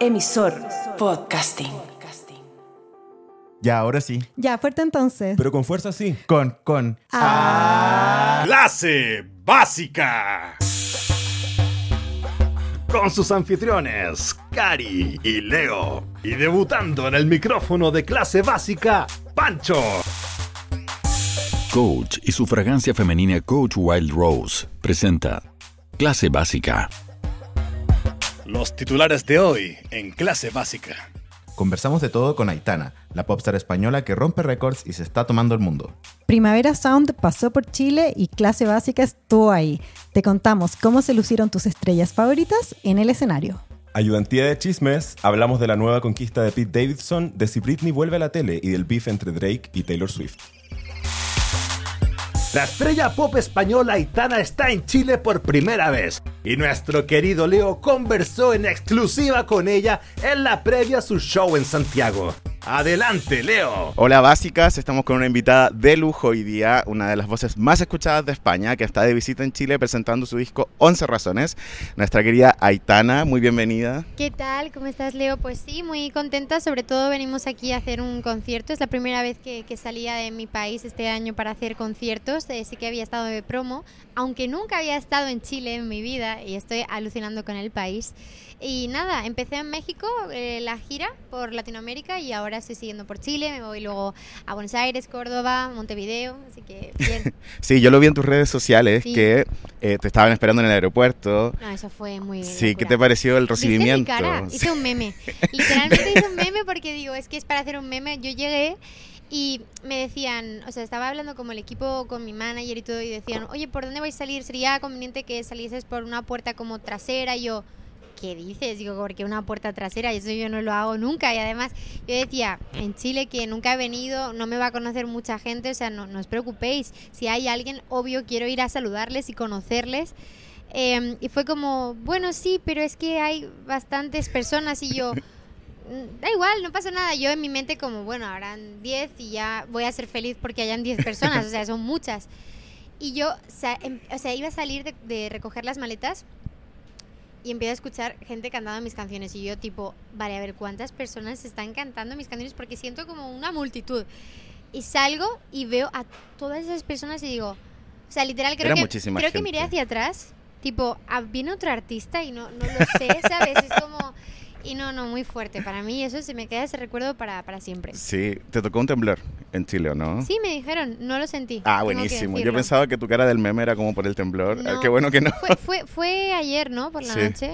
Emisor Podcasting. Ya, ahora sí. Ya, fuerte entonces. Pero con fuerza sí. Con, con. Ah. Clase básica. Con sus anfitriones, Cari y Leo. Y debutando en el micrófono de clase básica, Pancho. Coach y su fragancia femenina Coach Wild Rose presenta Clase Básica. Los titulares de hoy en clase básica. Conversamos de todo con Aitana, la popstar española que rompe récords y se está tomando el mundo. Primavera Sound pasó por Chile y clase básica estuvo ahí. Te contamos cómo se lucieron tus estrellas favoritas en el escenario. Ayudantía de chismes, hablamos de la nueva conquista de Pete Davidson, de si Britney vuelve a la tele y del beef entre Drake y Taylor Swift. La estrella pop española Aitana está en Chile por primera vez y nuestro querido Leo conversó en exclusiva con ella en la previa a su show en Santiago. Adelante, Leo. Hola básicas, estamos con una invitada de lujo hoy día, una de las voces más escuchadas de España, que está de visita en Chile presentando su disco 11 Razones. Nuestra querida Aitana, muy bienvenida. ¿Qué tal? ¿Cómo estás, Leo? Pues sí, muy contenta. Sobre todo venimos aquí a hacer un concierto. Es la primera vez que, que salía de mi país este año para hacer conciertos. Eh, sí que había estado de promo, aunque nunca había estado en Chile en mi vida y estoy alucinando con el país. Y nada, empecé en México eh, la gira por Latinoamérica y ahora estoy siguiendo por Chile. Me voy luego a Buenos Aires, Córdoba, Montevideo. Así que bien. Sí, yo lo vi en tus redes sociales Sí. que eh, te estaban esperando en el aeropuerto. No, eso fue muy. Sí, ¿qué te pareció el ¿Viste mi recibimiento? cara? Hice un meme. Literalmente hice un meme porque digo, es que es para hacer un meme. Yo llegué y me decían, o sea, estaba hablando como el equipo con mi manager y todo y decían, oye, ¿por dónde vais a salir? Sería conveniente que salieses por una puerta como trasera. Y yo, ¿qué dices? Digo, porque una puerta trasera, eso yo no lo hago nunca. Y además, yo decía, en Chile que nunca he venido, no me va a conocer mucha gente, o sea, no, no os preocupéis. Si hay alguien, obvio, quiero ir a saludarles y conocerles. Eh, y fue como, bueno, sí, pero es que hay bastantes personas y yo, "Mm, da igual, no pasa nada. Yo en mi mente como, bueno, habrán 10 y ya voy a ser feliz porque hayan 10 personas, o sea, son muchas. Y yo, em- o sea, iba a salir de, de recoger las maletas y empiezo a escuchar gente cantando mis canciones y yo tipo, vale, a ver cuántas personas están cantando mis canciones porque siento como una multitud. Y salgo y veo a todas esas personas y digo, o sea, literal creo Era que creo que miré hacia atrás, tipo, ah, viene otro artista y no no lo sé, ¿sabes? Es como y no, no, muy fuerte para mí, eso se me queda ese recuerdo para, para siempre. Sí, te tocó un temblor en Chile, ¿o no? Sí, me dijeron, no lo sentí. Ah, buenísimo. Yo pensaba que tu cara del meme era como por el temblor. Ah, No. Qué bueno que no. Fue, fue, fue ayer, ¿no? Por la Sí. noche.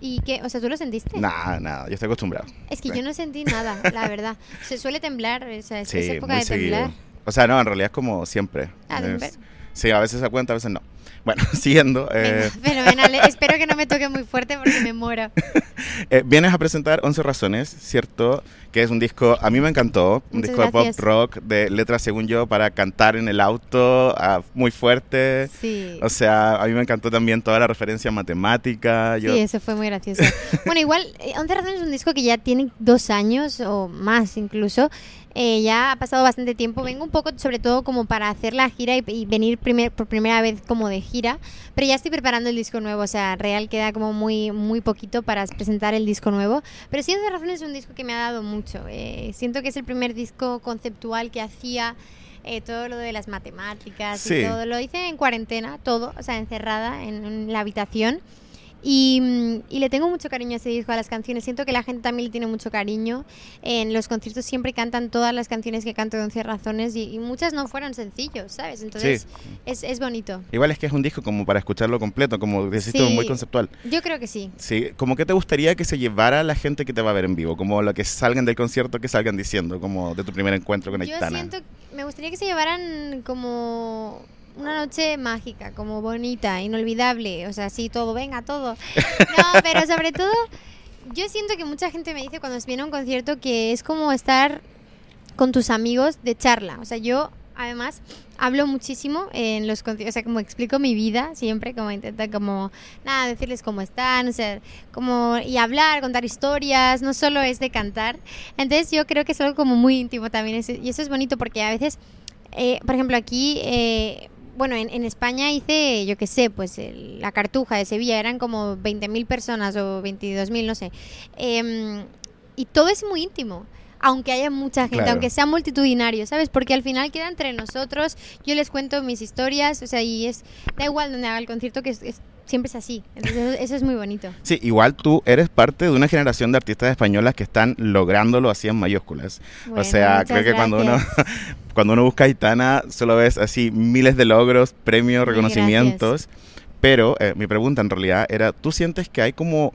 ¿Y qué? O sea, ¿tú lo sentiste? Nada, nada, yo estoy acostumbrado. Es que yo no sentí nada, la verdad. Se suele temblar, o sea, es, Sí, época muy de temblar. seguido. O sea, no, en realidad es como siempre. Ah, Es- siempre. sí, a veces se cuenta, a veces no. Bueno, siguiendo. eh, eh. Espero que no me toque muy fuerte porque me muero. eh, vienes a presentar 11 Razones, ¿cierto? Que es un disco, a mí me encantó, un Muchas disco de pop rock, de letras, según yo, para cantar en el auto, ah, muy fuerte. Sí. O sea, a mí me encantó también toda la referencia matemática. Yo, Sí, eso fue muy gracioso. Bueno, igual, eh, 11 razones es un disco que ya tiene dos años o más incluso. Eh, ya ha pasado bastante tiempo. Vengo un poco, sobre todo, como para hacer la gira y, y venir primer, por primera vez como de gira. Pero ya estoy preparando el disco nuevo. O sea, real queda como muy, muy poquito para presentar el disco nuevo. Pero sí, 11 razones es un disco que me ha dado mucho. Eh, siento que es el primer disco conceptual que hacía. eh, todo lo de las matemáticas Sí. y todo lo hice en cuarentena, todo, o sea, encerrada en- en la habitación. Y, mm, y le tengo mucho cariño a ese disco, a las canciones. Siento que la gente también le tiene mucho cariño. En los conciertos siempre cantan todas las canciones que canto de 11 razones y, y muchas no fueron sencillos, ¿sabes? Entonces es, es bonito. Igual es que es un disco como para escucharlo completo, como decís Sí. muy conceptual. Yo creo que sí. Sí, como que te gustaría que se llevara la gente que te va a ver en vivo, como lo que salgan del concierto, que salgan diciendo, como de tu primer encuentro con Yo Aitana. siento, me gustaría que se llevaran como una noche mágica, como bonita, inolvidable, o sea, sí, todo, venga, todo. No, pero sobre todo, yo siento que mucha gente me dice cuando viene a un concierto que es como estar con tus amigos de charla. O sea, yo además hablo muchísimo en los conciertos, o sea, como explico mi vida siempre, como intento como, nada, decirles cómo están, o sea, como, y hablar, contar historias, no solo es de cantar. Entonces yo creo que es algo como muy íntimo también, y eso es bonito porque a veces, eh, por ejemplo, aquí... eh, bueno, en, en España hice, yo qué sé, pues el- la Cartuja de Sevilla, eran como 20.000 personas o 22.000, no sé. Em, y todo es muy íntimo. Aunque haya mucha gente, Claro. aunque sea multitudinario, ¿sabes? Porque al final queda entre nosotros, yo les cuento mis historias, o sea, y es, da igual donde haga el concierto, que es, es- siempre es así. Entonces, eso, eso es muy bonito. Sí, igual tú eres parte de una generación de artistas españolas que están lográndolo así en mayúsculas. Bueno, o sea, creo que cuando uno, cuando uno busca a Aitana, solo ves así miles de logros, premios, reconocimientos. Pero eh, mi pregunta en realidad era, ¿tú sientes que hay como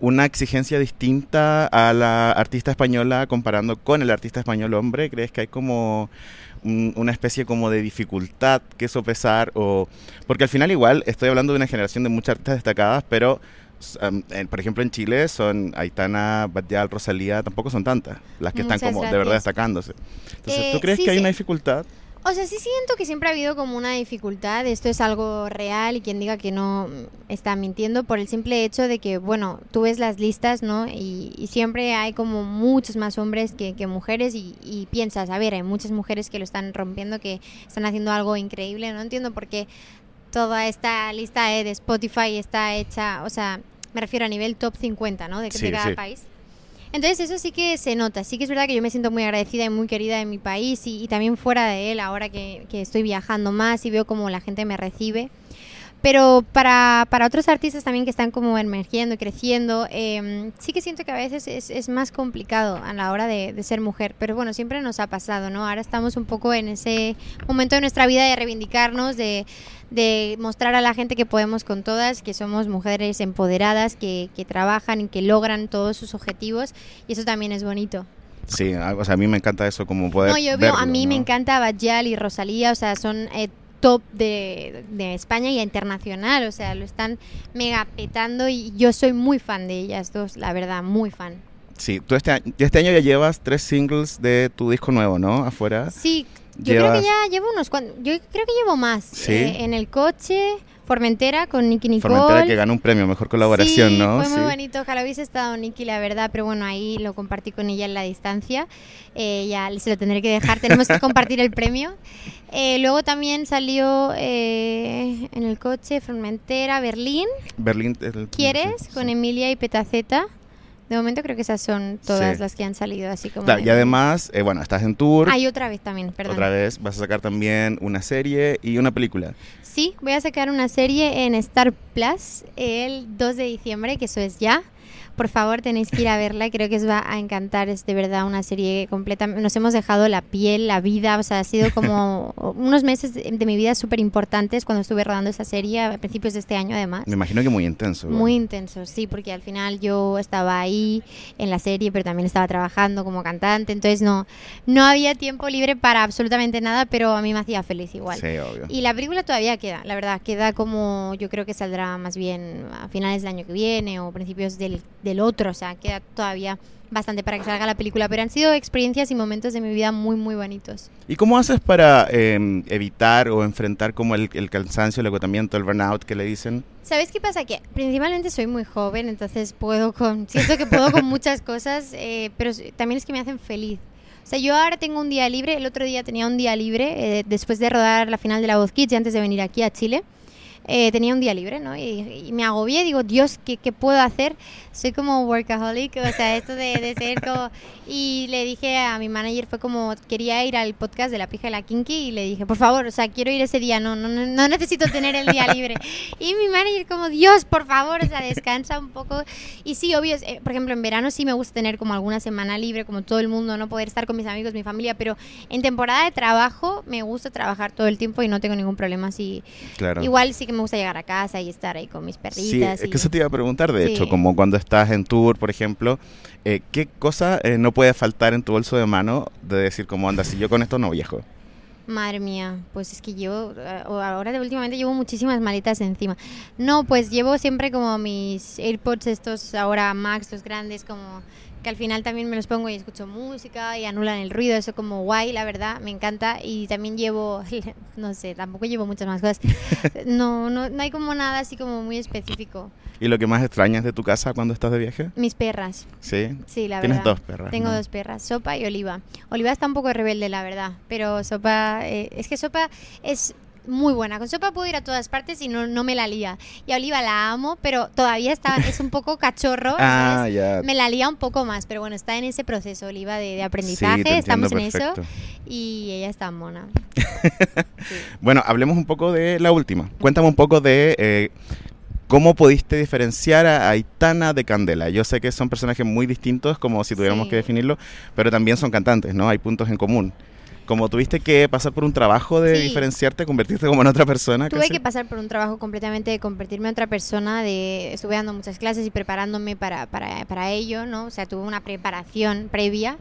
una exigencia distinta a la artista española comparando con el artista español hombre? ¿Crees que hay como un- una especie como de dificultad que sopesar? O, porque al final igual estoy hablando de una generación de muchas artistas destacadas, pero um, en- por ejemplo en Chile son Aitana, Badial, Rosalía, tampoco son tantas las que están Muchas como de verdad destacándose. Entonces, Eh, ¿tú crees sí, que hay sí. una dificultad? O sea, sí siento que siempre ha habido como una dificultad, esto es algo real y quien diga que no mm, está mintiendo por el simple hecho de que, bueno, tú ves las listas, ¿no? Y, y siempre hay como muchos más hombres que, que mujeres y, y piensas, a ver, hay muchas mujeres que lo están rompiendo, que están haciendo algo increíble, no entiendo por qué toda esta lista de Spotify está hecha, o sea, me refiero a nivel top 50, ¿no? De, de Sí, cada sí. país. Entonces eso sí que se nota, sí que es verdad que yo me siento muy agradecida y muy querida en mi país y, también fuera de él ahora que, que estoy viajando más y veo cómo la gente me recibe. Pero para, para otros artistas también que están como emergiendo creciendo, eh, sí que siento que a veces es, es más complicado a la hora de, de ser mujer. Pero bueno, siempre nos ha pasado, ¿no? Ahora estamos un poco en ese momento de nuestra vida de reivindicarnos, de, de mostrar a la gente que podemos con todas, que somos mujeres empoderadas, que, que trabajan y que logran todos sus objetivos. Y eso también es bonito. Sí, a- o sea, a mí me encanta eso como poder No, yo veo, a mí me encanta Bajal y Rosalía, o sea, son eh, top de, de España y internacional, o sea, lo están mega petando y yo soy muy fan de ellas dos, la verdad, muy fan. Sí, tú este año, este año ya llevas tres singles de tu disco nuevo, ¿no? Afuera. Sí, yo creo que ya llevo unos cuantos, yo creo que llevo más. ¿Sí? Eh, en el coche, Formentera con Nicky Nicole. Formentera que ganó un premio, mejor colaboración, sí, ¿no? fue muy Sí. bonito. Ojalá hubiese estado Nicky, la verdad, pero bueno, ahí lo compartí con ella en la distancia. Eh, ya se lo tendré que dejar. Tenemos que compartir el premio. Eh, luego también salió eh, en el coche Formentera, Berlín. Berlín. el- ¿Quieres? sí, Con. Emilia y Petaceta. De momento creo que esas son todas Sí. las que han salido así como. Claro, y además, eh, bueno, estás en tour. Hay otra vez también, perdón. Otra vez vas a sacar también una serie y una película. Sí, voy a sacar una serie en Star Plus el 2 de diciembre, que eso es ya. Por favor, tenéis que ir a verla, creo que os va a encantar, es de verdad una serie completa. Nos hemos dejado la piel, la vida, o sea, ha sido como unos meses de, de mi vida súper importantes cuando estuve rodando esa serie, a principios de este año además. Me imagino que muy intenso. Muy intenso, sí, porque al final yo estaba ahí en la serie, pero también estaba trabajando como cantante, entonces no, no había tiempo libre para absolutamente nada, pero a mí me hacía feliz igual. Sí, obvio. Y la película todavía queda, la verdad, queda como yo creo que saldrá más bien a finales del año que viene o principios del, del otro, o sea, queda todavía bastante para que salga la película, pero han sido experiencias y momentos de mi vida muy, muy bonitos. ¿Y cómo haces para eh, evitar o enfrentar como el, el cansancio, el agotamiento, el burnout que le dicen? ¿Sabes qué pasa? Que principalmente soy muy joven, entonces puedo con, siento que puedo con muchas cosas, eh, pero también es que me hacen feliz. O sea, yo ahora tengo un día libre, el otro día tenía un día libre, eh, después de rodar la final de la Voz Kids y antes de venir aquí a Chile, eh, tenía un día libre, ¿no? Y, y me agobié, digo, Dios, ¿qué, ¿qué puedo hacer? Soy como workaholic, o sea, esto de, de ser como... Y le dije a mi manager, fue como, quería ir al podcast de La Pija de la Kinky y le dije, por favor, o sea, quiero ir ese día, no, no, no, necesito tener el día libre. Y mi manager como, Dios, por favor, o sea, descansa un poco. Y sí, obvio, eh, por ejemplo, en verano sí me gusta tener como alguna semana libre, como todo el mundo, no poder estar con mis amigos, mi familia, pero en temporada de trabajo me gusta trabajar todo el tiempo y no tengo ningún problema así. Claro. Igual sí que me gusta llegar a casa y estar ahí con mis Sí, perritas. es y- que eso te iba a preguntar, de Sí. hecho, como cuando estás en tour, por ejemplo, eh, ¿qué cosa eh, no puede faltar en tu bolso de mano de decir como anda, si yo con esto no viajo? Madre mía, pues es que llevo, eh, ahora de últimamente llevo muchísimas maletas encima. No, pues llevo siempre como mis AirPods estos ahora Max, los grandes, como que al final también me los pongo y escucho música y anulan el ruido, eso como guay, la verdad, me encanta. Y también llevo, no sé, tampoco llevo muchas más cosas. No, no, no hay como nada así como muy específico. ¿Y lo que más extrañas de tu casa cuando estás de viaje? Mis perras, Sí. sí, la Tienes verdad. dos perras. Tengo ¿no? dos perras, Sopa y Oliva. Oliva está un poco rebelde, la verdad, pero Sopa, eh, es que Sopa es muy buena. Con sopa puedo ir a todas partes y no, no me la lía. Y a Oliva la amo, pero todavía está, es un poco cachorro. Ah, ya. Me la lía un poco más, pero bueno, está en ese proceso, Oliva, de, de aprendizaje. Estamos en eso. Y ella está mona. Sí. Bueno, hablemos un poco de la última. Cuéntame un poco de eh, cómo pudiste diferenciar a Aitana de Candela. Yo sé que son personajes muy distintos, como si tuviéramos Sí. que definirlo, pero también son cantantes, ¿no? Hay puntos en común. Como tuviste que pasar por un trabajo de Sí. diferenciarte, convertirte como en otra persona. Tuve casi? que pasar por un trabajo completamente de convertirme en otra persona, de estuve dando muchas clases y preparándome para, para, para ello, ¿no? O sea, tuve una preparación previa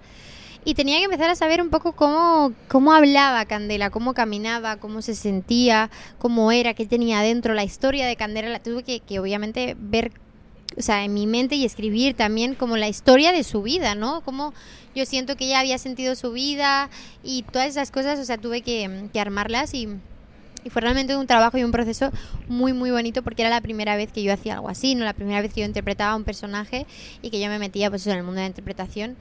y tenía que empezar a saber un poco cómo, cómo hablaba Candela, cómo caminaba, cómo se sentía, cómo era, qué tenía adentro, la historia de Candela, la tuve que, que obviamente ver o sea, en mi mente y escribir también como la historia de su vida, ¿no? Como yo siento que ella había sentido su vida y todas esas cosas, o sea, tuve que, que armarlas y, y fue realmente un trabajo y un proceso muy, muy bonito porque era la primera vez que yo hacía algo así, ¿no? La primera vez que yo interpretaba a un personaje y que yo me metía, pues, en el mundo de la interpretación.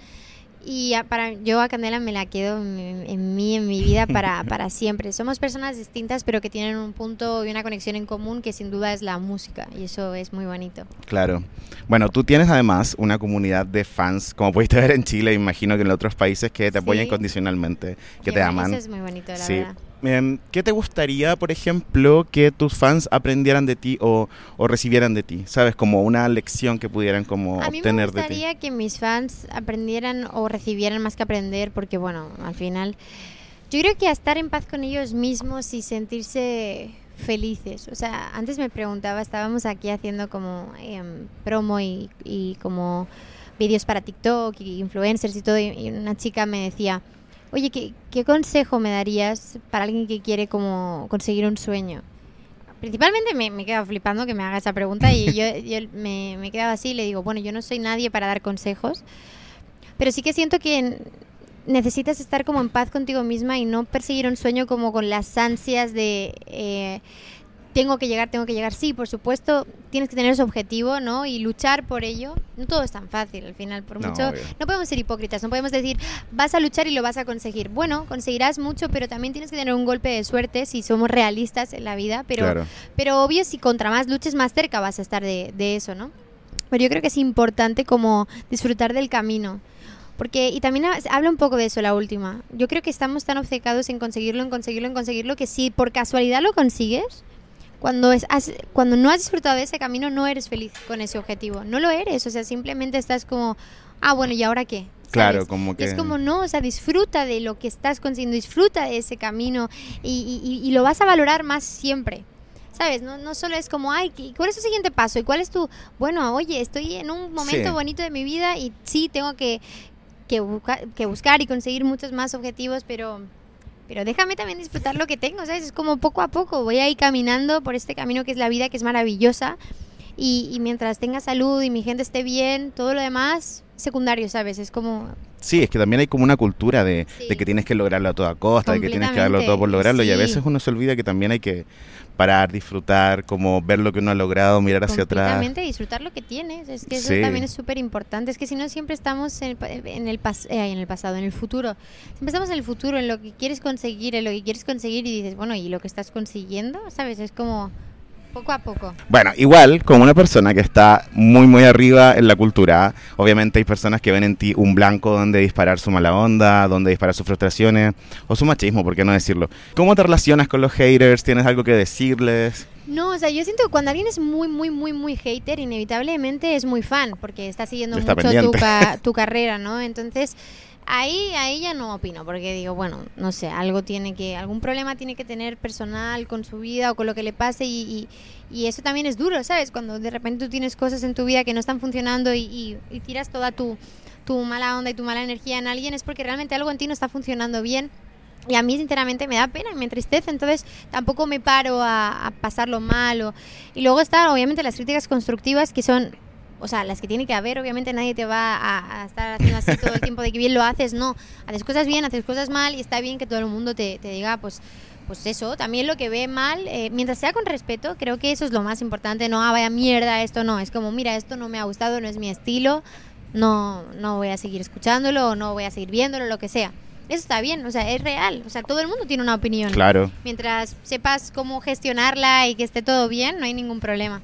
Y a- para yo a Candela me la quedo en, en mí, en mi vida para, para siempre. Somos personas distintas, pero que tienen un punto y una conexión en común que sin duda es la música. Y eso es muy bonito. Claro. Bueno, tú tienes además una comunidad de fans, como pudiste ver en Chile, imagino que en otros países que te apoyan Sí. incondicionalmente, que te aman. Eso es muy bonito, la Sí. verdad. Em, ¿Qué te gustaría, por ejemplo, que tus fans aprendieran de ti o, o recibieran de ti? ¿Sabes? Como una lección que pudieran como A mí me obtener de ti. gustaría que mis fans aprendieran o recibieran más que aprender, porque bueno, al final yo creo que a estar en paz con ellos mismos y sentirse felices. O sea, antes me preguntaba, estábamos aquí haciendo como em, promo y, y como vídeos para TikTok y influencers y todo, y una chica me decía, oye, ¿qué, ¿qué consejo me darías para alguien que quiere como conseguir un sueño? Principalmente me, me quedo flipando que me haga esa pregunta y yo, yo me, me quedaba así y le digo, bueno, yo no soy nadie para dar consejos, pero sí que siento que necesitas estar como en paz contigo misma y no perseguir un sueño como con las ansias de eh, tengo que llegar, tengo que llegar. Sí, por supuesto, tienes que tener ese objetivo, ¿no? Y luchar por ello. No todo es tan fácil al final, por No, mucho. obvio. No podemos ser hipócritas, no podemos decir, vas a luchar y lo vas a conseguir. Bueno, conseguirás mucho, pero también tienes que tener un golpe de suerte si somos realistas en la vida, pero Claro. pero obvio, si contra más luches, más cerca vas a estar de, de eso, ¿no? Pero yo creo que es importante como disfrutar del camino. Porque, y también ha- habla un poco de eso la última. Yo creo que estamos tan obcecados en conseguirlo, en conseguirlo, en conseguirlo, que si por casualidad lo consigues, cuando, es, has- cuando no has disfrutado de ese camino, no eres feliz con ese objetivo. No lo eres. O sea, simplemente estás como, ah, bueno, ¿y ahora qué? Claro, ¿Sabes? como Y que... es como, no, o sea, disfruta de lo que estás consiguiendo, disfruta de ese camino y, y- y lo vas a valorar más siempre. ¿Sabes? No, no solo es como, ay, ¿qué- ¿cuál es tu siguiente paso? ¿Y cuál es tu, bueno, oye, estoy en un momento Sí. bonito de mi vida y sí tengo que, que, busca- que buscar y conseguir muchos más objetivos, pero, pero déjame también disfrutar lo que tengo, ¿sabes? Es como poco a poco, voy a ir caminando por este camino que es la vida, que es maravillosa. Y, y mientras tenga salud y mi gente esté bien, todo lo demás, secundario, ¿sabes? Es como, Sí, es que también hay como una cultura de, Sí. de que tienes que lograrlo a toda costa, de que tienes que darlo todo por lograrlo y a veces uno se olvida que también hay que parar, disfrutar, como ver lo que uno ha logrado, mirar hacia atrás. completamente disfrutar lo que tienes. Es que eso Sí. también es súper importante. Es que si no, siempre estamos en el, en, el pas- eh, en el pasado, en el futuro. Siempre estamos en el futuro, en lo que quieres conseguir, en lo que quieres conseguir y dices, bueno, ¿y lo que estás consiguiendo? ¿Sabes? Es como poco a poco. Bueno, igual, como una persona que está muy, muy arriba en la cultura, obviamente hay personas que ven en ti un blanco donde disparar su mala onda, donde disparar sus frustraciones o su machismo, ¿por qué no decirlo? ¿Cómo te relacionas con los haters? ¿Tienes algo que decirles? No, o sea, yo siento que cuando alguien es muy, muy, muy, muy hater, inevitablemente es muy fan, porque está siguiendo Está mucho tu, ca- tu carrera, ¿no? Entonces, ahí, ahí ya no opino, porque digo, bueno, no sé, algo tiene que, algún problema tiene que tener personal con su vida o con lo que le pase y, y- y eso también es duro, ¿sabes? Cuando de repente tú tienes cosas en tu vida que no están funcionando y, y- tiras toda tu, tu mala onda y tu mala energía en alguien, es porque realmente algo en ti no está funcionando bien. Y a mí, sinceramente, me da pena y me entristece. Entonces, tampoco me paro a, a pasarlo mal. Y luego están, obviamente, las críticas constructivas que son, o sea, las que tiene que haber. Obviamente, nadie te va a, a estar haciendo así todo el tiempo de que bien lo haces. No, haces cosas bien, haces cosas mal y está bien que todo el mundo te, te diga, pues, pues eso, también lo que ve mal, eh, mientras sea con respeto, creo que eso es lo más importante. No, ah, vaya mierda, esto no. Es como, mira, esto no me ha gustado, no es mi estilo. No, no voy a seguir escuchándolo no voy a seguir viéndolo, lo que sea. Eso está bien, o sea, es real. O sea, todo el mundo tiene una opinión. Claro. Mientras sepas cómo gestionarla y que esté todo bien, no hay ningún problema.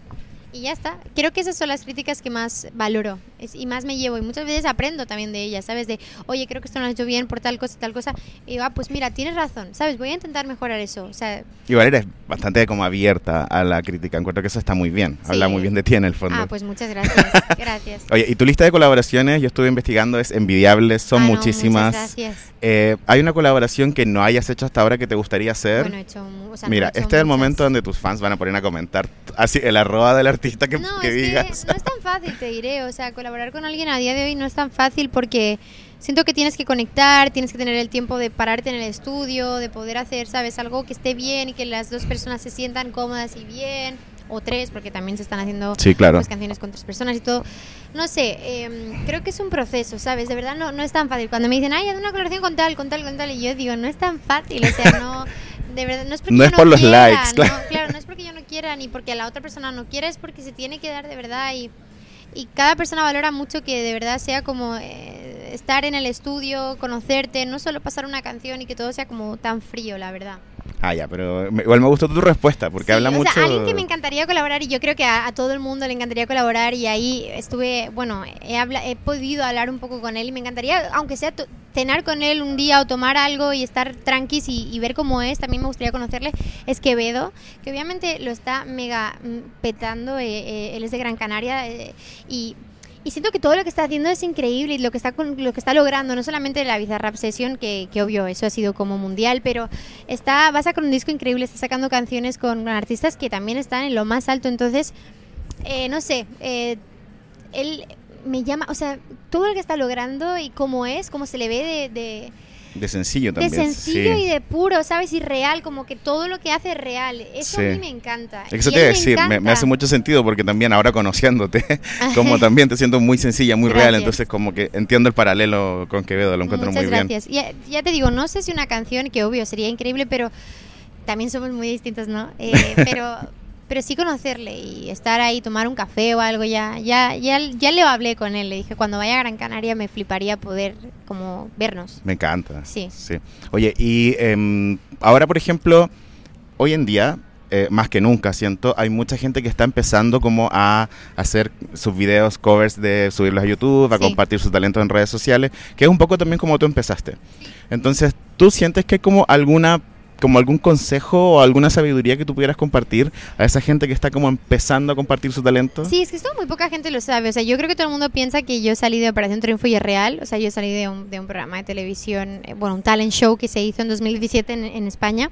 Y ya está. Creo que esas son las críticas que más valoro es- y más me llevo. Y muchas veces aprendo también de ellas, ¿sabes? De, oye, creo que esto no lo has hecho bien por tal cosa y tal cosa. Y digo, ah, pues mira, tienes razón, ¿sabes? Voy a intentar mejorar eso. O sea, Igual eres bastante como abierta a la crítica. Encuentro que eso está muy bien. Habla Sí. muy bien de ti en el fondo. ah, pues muchas gracias. Gracias. Oye, y tu lista de colaboraciones, yo estuve investigando, es envidiable, son Ah, no, muchísimas. muchas gracias. Eh, ¿Hay una colaboración que no hayas hecho hasta ahora que te gustaría hacer? Bueno, he hecho, o sea, Mira, he hecho este es el muchas. momento donde tus fans van a poner a comentar así el arroba del artista que, No, que es digas. que no es tan fácil, te diré. O sea, colaborar con alguien a día de hoy no es tan fácil porque siento que tienes que conectar, tienes que tener el tiempo de pararte en el estudio, de poder hacer, ¿sabes? Algo que esté bien y que las dos personas se sientan cómodas y bien. O tres, porque también se están haciendo Sí, claro. pues, canciones con tres personas y todo. No sé, em, creo que es un proceso, ¿sabes? De verdad no, no es tan fácil. Cuando me dicen, ay, haz una colaboración con tal, con tal, con tal, y yo digo, no es tan fácil. O sea, no, de verdad, no es porque No yo es por los quiera, likes, no, claro. claro, no es porque yo no quiera ni porque la otra persona no quiera, es porque se tiene que dar de verdad y, y cada persona valora mucho que de verdad sea como eh, estar en el estudio, conocerte, no solo pasar una canción y que todo sea como tan frío, la verdad. Ah, ya, pero igual me gustó tu respuesta porque Sí, habla o mucho. sea, alguien que me encantaría colaborar y yo creo que a, a todo el mundo le encantaría colaborar y ahí estuve, bueno, he, habla- he podido hablar un poco con él y me encantaría, aunque sea cenar con él un día o tomar algo y estar tranquis y, y ver cómo es, también me gustaría conocerle, es Quevedo, que obviamente lo está mega mm, petando, eh, eh, él es de Gran Canaria eh, y... Y siento que todo lo que está haciendo es increíble y lo que está con- lo que está logrando, no solamente la Bizarrap Session, que, que obvio eso ha sido como mundial, pero está va a sacar un disco increíble, está sacando canciones con, con artistas que también están en lo más alto, entonces eh, no sé, eh, él me llama, o sea, todo lo que está logrando y cómo es, cómo se le ve de, de, De sencillo de también. sencillo sí. y de puro, ¿sabes? Y real, como que todo lo que hace es real. Eso Sí. a mí me encanta. Eso te iba a decir, me, hace mucho sentido porque también ahora conociéndote, como también te siento muy sencilla, muy real, Gracias. entonces como que entiendo el paralelo con Quevedo, lo encuentro Muchas muy bien. gracias. Ya, ya te digo, no sé si una canción, que obvio sería increíble, pero también somos muy distintos, ¿no? Eh, pero, pero sí conocerle y estar ahí, tomar un café o algo, ya, ya, ya, ya le hablé con él. Le dije, cuando vaya a Gran Canaria me fliparía poder como vernos. Me encanta. Sí. Oye, y em, ahora, por ejemplo, hoy en día, eh, más que nunca, siento, hay mucha gente que está empezando como a hacer sus videos, covers de subirlos a YouTube, a Sí. compartir sus talentos en redes sociales, que es un poco también como tú empezaste. Entonces, ¿tú sientes que hay como alguna como algún consejo o alguna sabiduría que tú pudieras compartir a esa gente que está como empezando a compartir su talento? Sí, es que esto muy poca gente lo sabe. O sea, yo creo que todo el mundo piensa que yo salí de Operación Triunfo y es real. O sea, yo salí de un, de un programa de televisión, eh, bueno, un talent show que se hizo en 2017 en, en España.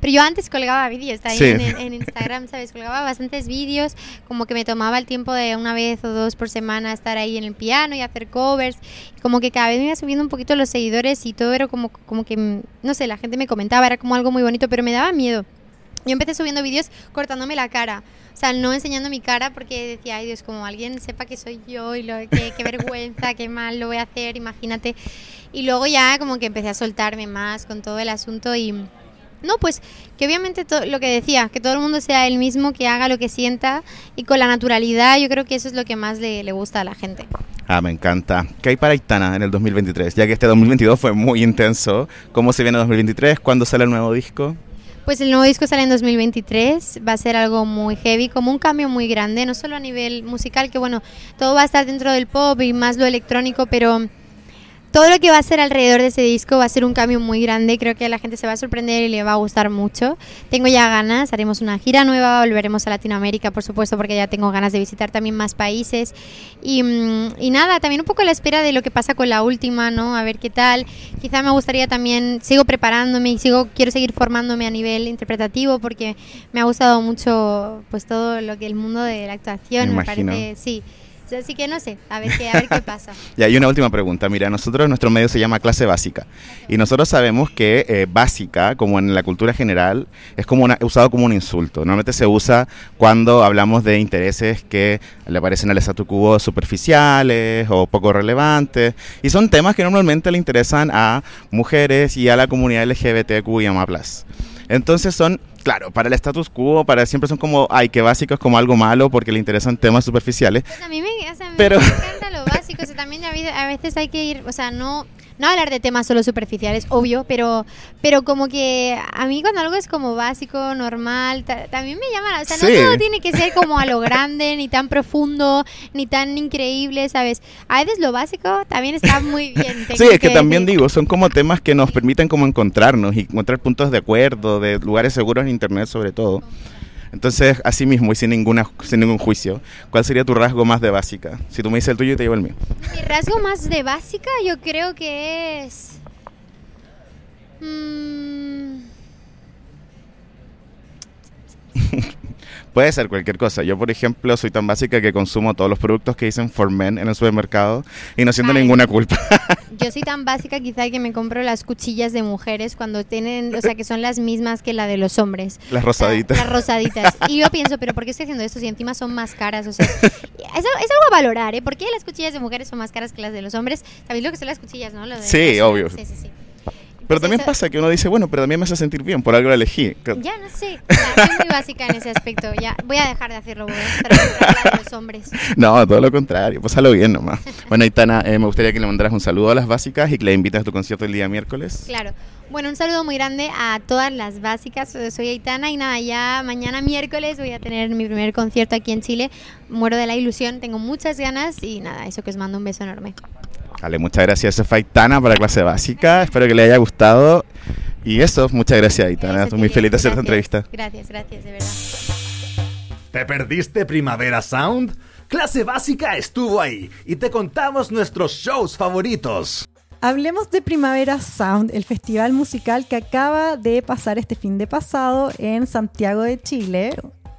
Pero yo antes colgaba vídeos ahí Sí. en, en Instagram, ¿sabes? Colgaba bastantes vídeos, como que me tomaba el tiempo de una vez o dos por semana estar ahí en el piano y hacer covers. Como que cada vez me iba subiendo un poquito los seguidores y todo era como, como que, mm, no sé, la gente me comentaba, era como algo muy bonito, pero me daba miedo. Yo empecé subiendo vídeos cortándome la cara. O sea, no enseñando mi cara porque decía, ay Dios, como alguien sepa que soy yo y lo, qué, qué vergüenza, qué mal lo voy a hacer, imagínate. Y luego ya como que empecé a soltarme más con todo el asunto y... No, pues que obviamente lo que decía, que todo el mundo sea el mismo, que haga lo que sienta y con la naturalidad, yo creo que eso es lo que más le, le gusta a la gente. Ah, me encanta. ¿Qué hay para Aitana en el 2023? Ya que este 2022 fue muy intenso. ¿Cómo se viene el 2023? ¿Cuándo sale el nuevo disco? Pues el nuevo disco sale en 2023, va a ser algo muy heavy, como un cambio muy grande, no solo a nivel musical, que bueno, todo va a estar dentro del pop y más lo electrónico, pero todo lo que va a ser alrededor de ese disco va a ser un cambio muy grande, creo que la gente se va a sorprender y le va a gustar mucho. Tengo ya ganas, haremos una gira nueva, volveremos a Latinoamérica, por supuesto, porque ya tengo ganas de visitar también más países. Y, mm, y nada, también un poco a la espera de lo que pasa con la última, ¿no? A ver qué tal. Quizá me gustaría también, sigo preparándome y sigo, quiero seguir formándome a nivel interpretativo porque me ha gustado mucho pues todo lo que el mundo de la actuación, Me me, parece, sí. O sea, Así que no sé, a ver qué, a ver qué pasa. Y hay una última pregunta. Mira, nosotros, nuestro medio se llama clase básica. Y nosotros sabemos que eh, básica, como en la cultura general, es como una- usado como un insulto. Normalmente se usa cuando hablamos de intereses que le parecen al statu quo superficiales o poco relevantes. Y son temas que normalmente le interesan a mujeres y a la comunidad LGBTQIA+. Entonces son, claro, para el status quo, para siempre son como, ay, que básico es como algo malo porque le interesan temas superficiales. Pues a mí me, o sea, me- Pero- me encanta lo básico, o sea, también a veces hay que ir, o sea, no, no hablar de temas solo superficiales, obvio, pero, pero como que a mí cuando algo es como básico, normal, ta- también me llama, la- o sea, no Sí. todo tiene que ser como a lo grande, ni tan profundo, ni tan increíble, ¿sabes? A veces lo básico también está muy bien. Sí, es que también decir. digo, son como temas que nos permiten como encontrarnos y encontrar puntos de acuerdo, de lugares seguros en internet sobre todo. Entonces, así mismo y sin ninguna sin ningún juicio, ¿cuál sería tu rasgo más de básica? Si tú me dices el tuyo, yo te llevo el mío. Mi rasgo más de básica yo creo que es... mm, Puede ser cualquier cosa. Yo, por ejemplo, soy tan básica que consumo todos los productos que dicen for men en el supermercado y no siento Ay. ninguna culpa. yo soy tan básica quizá que me compro las cuchillas de mujeres cuando tienen, o sea, que son las mismas que la de los hombres. Las rosaditas. Las rosaditas. Y yo pienso, pero ¿por qué estoy haciendo esto si encima son más caras? O sea, es, es algo a valorar, ¿eh? ¿Por qué las cuchillas de mujeres son más caras que las de los hombres? Sabéis lo que son las cuchillas, ¿no? Lo de Sí, obvio. Sí, sí, sí. Pero también eso- pasa que uno dice, bueno, pero también me hace sentir bien, por algo la elegí. Ya, no sé. Soy muy básica en ese aspecto. Ya, voy a dejar de hacerlo. Voy a estar a los hombres. No, todo lo contrario, pásalo bien nomás. Bueno, Aitana, eh, me gustaría que le mandaras un saludo a las básicas y que le invitas a tu concierto el día miércoles. Claro. Bueno, un saludo muy grande a todas las básicas. Eh, Soy Aitana y nada, ya mañana miércoles voy a tener mi primer concierto aquí en Chile. Muero de la ilusión, tengo muchas ganas y nada, eso que os mando un beso enorme. Vale, muchas gracias. Eso fue Aitana para clase básica. Espero que le haya gustado. Y eso, muchas gracias, Aitana. Estoy muy feliz de hacer esta entrevista. Gracias, gracias, de verdad. ¿Te perdiste Primavera Sound? Clase Básica estuvo ahí y te contamos nuestros shows favoritos. Hablemos de Primavera Sound, el festival musical que acaba de pasar este fin de pasado en Santiago de Chile.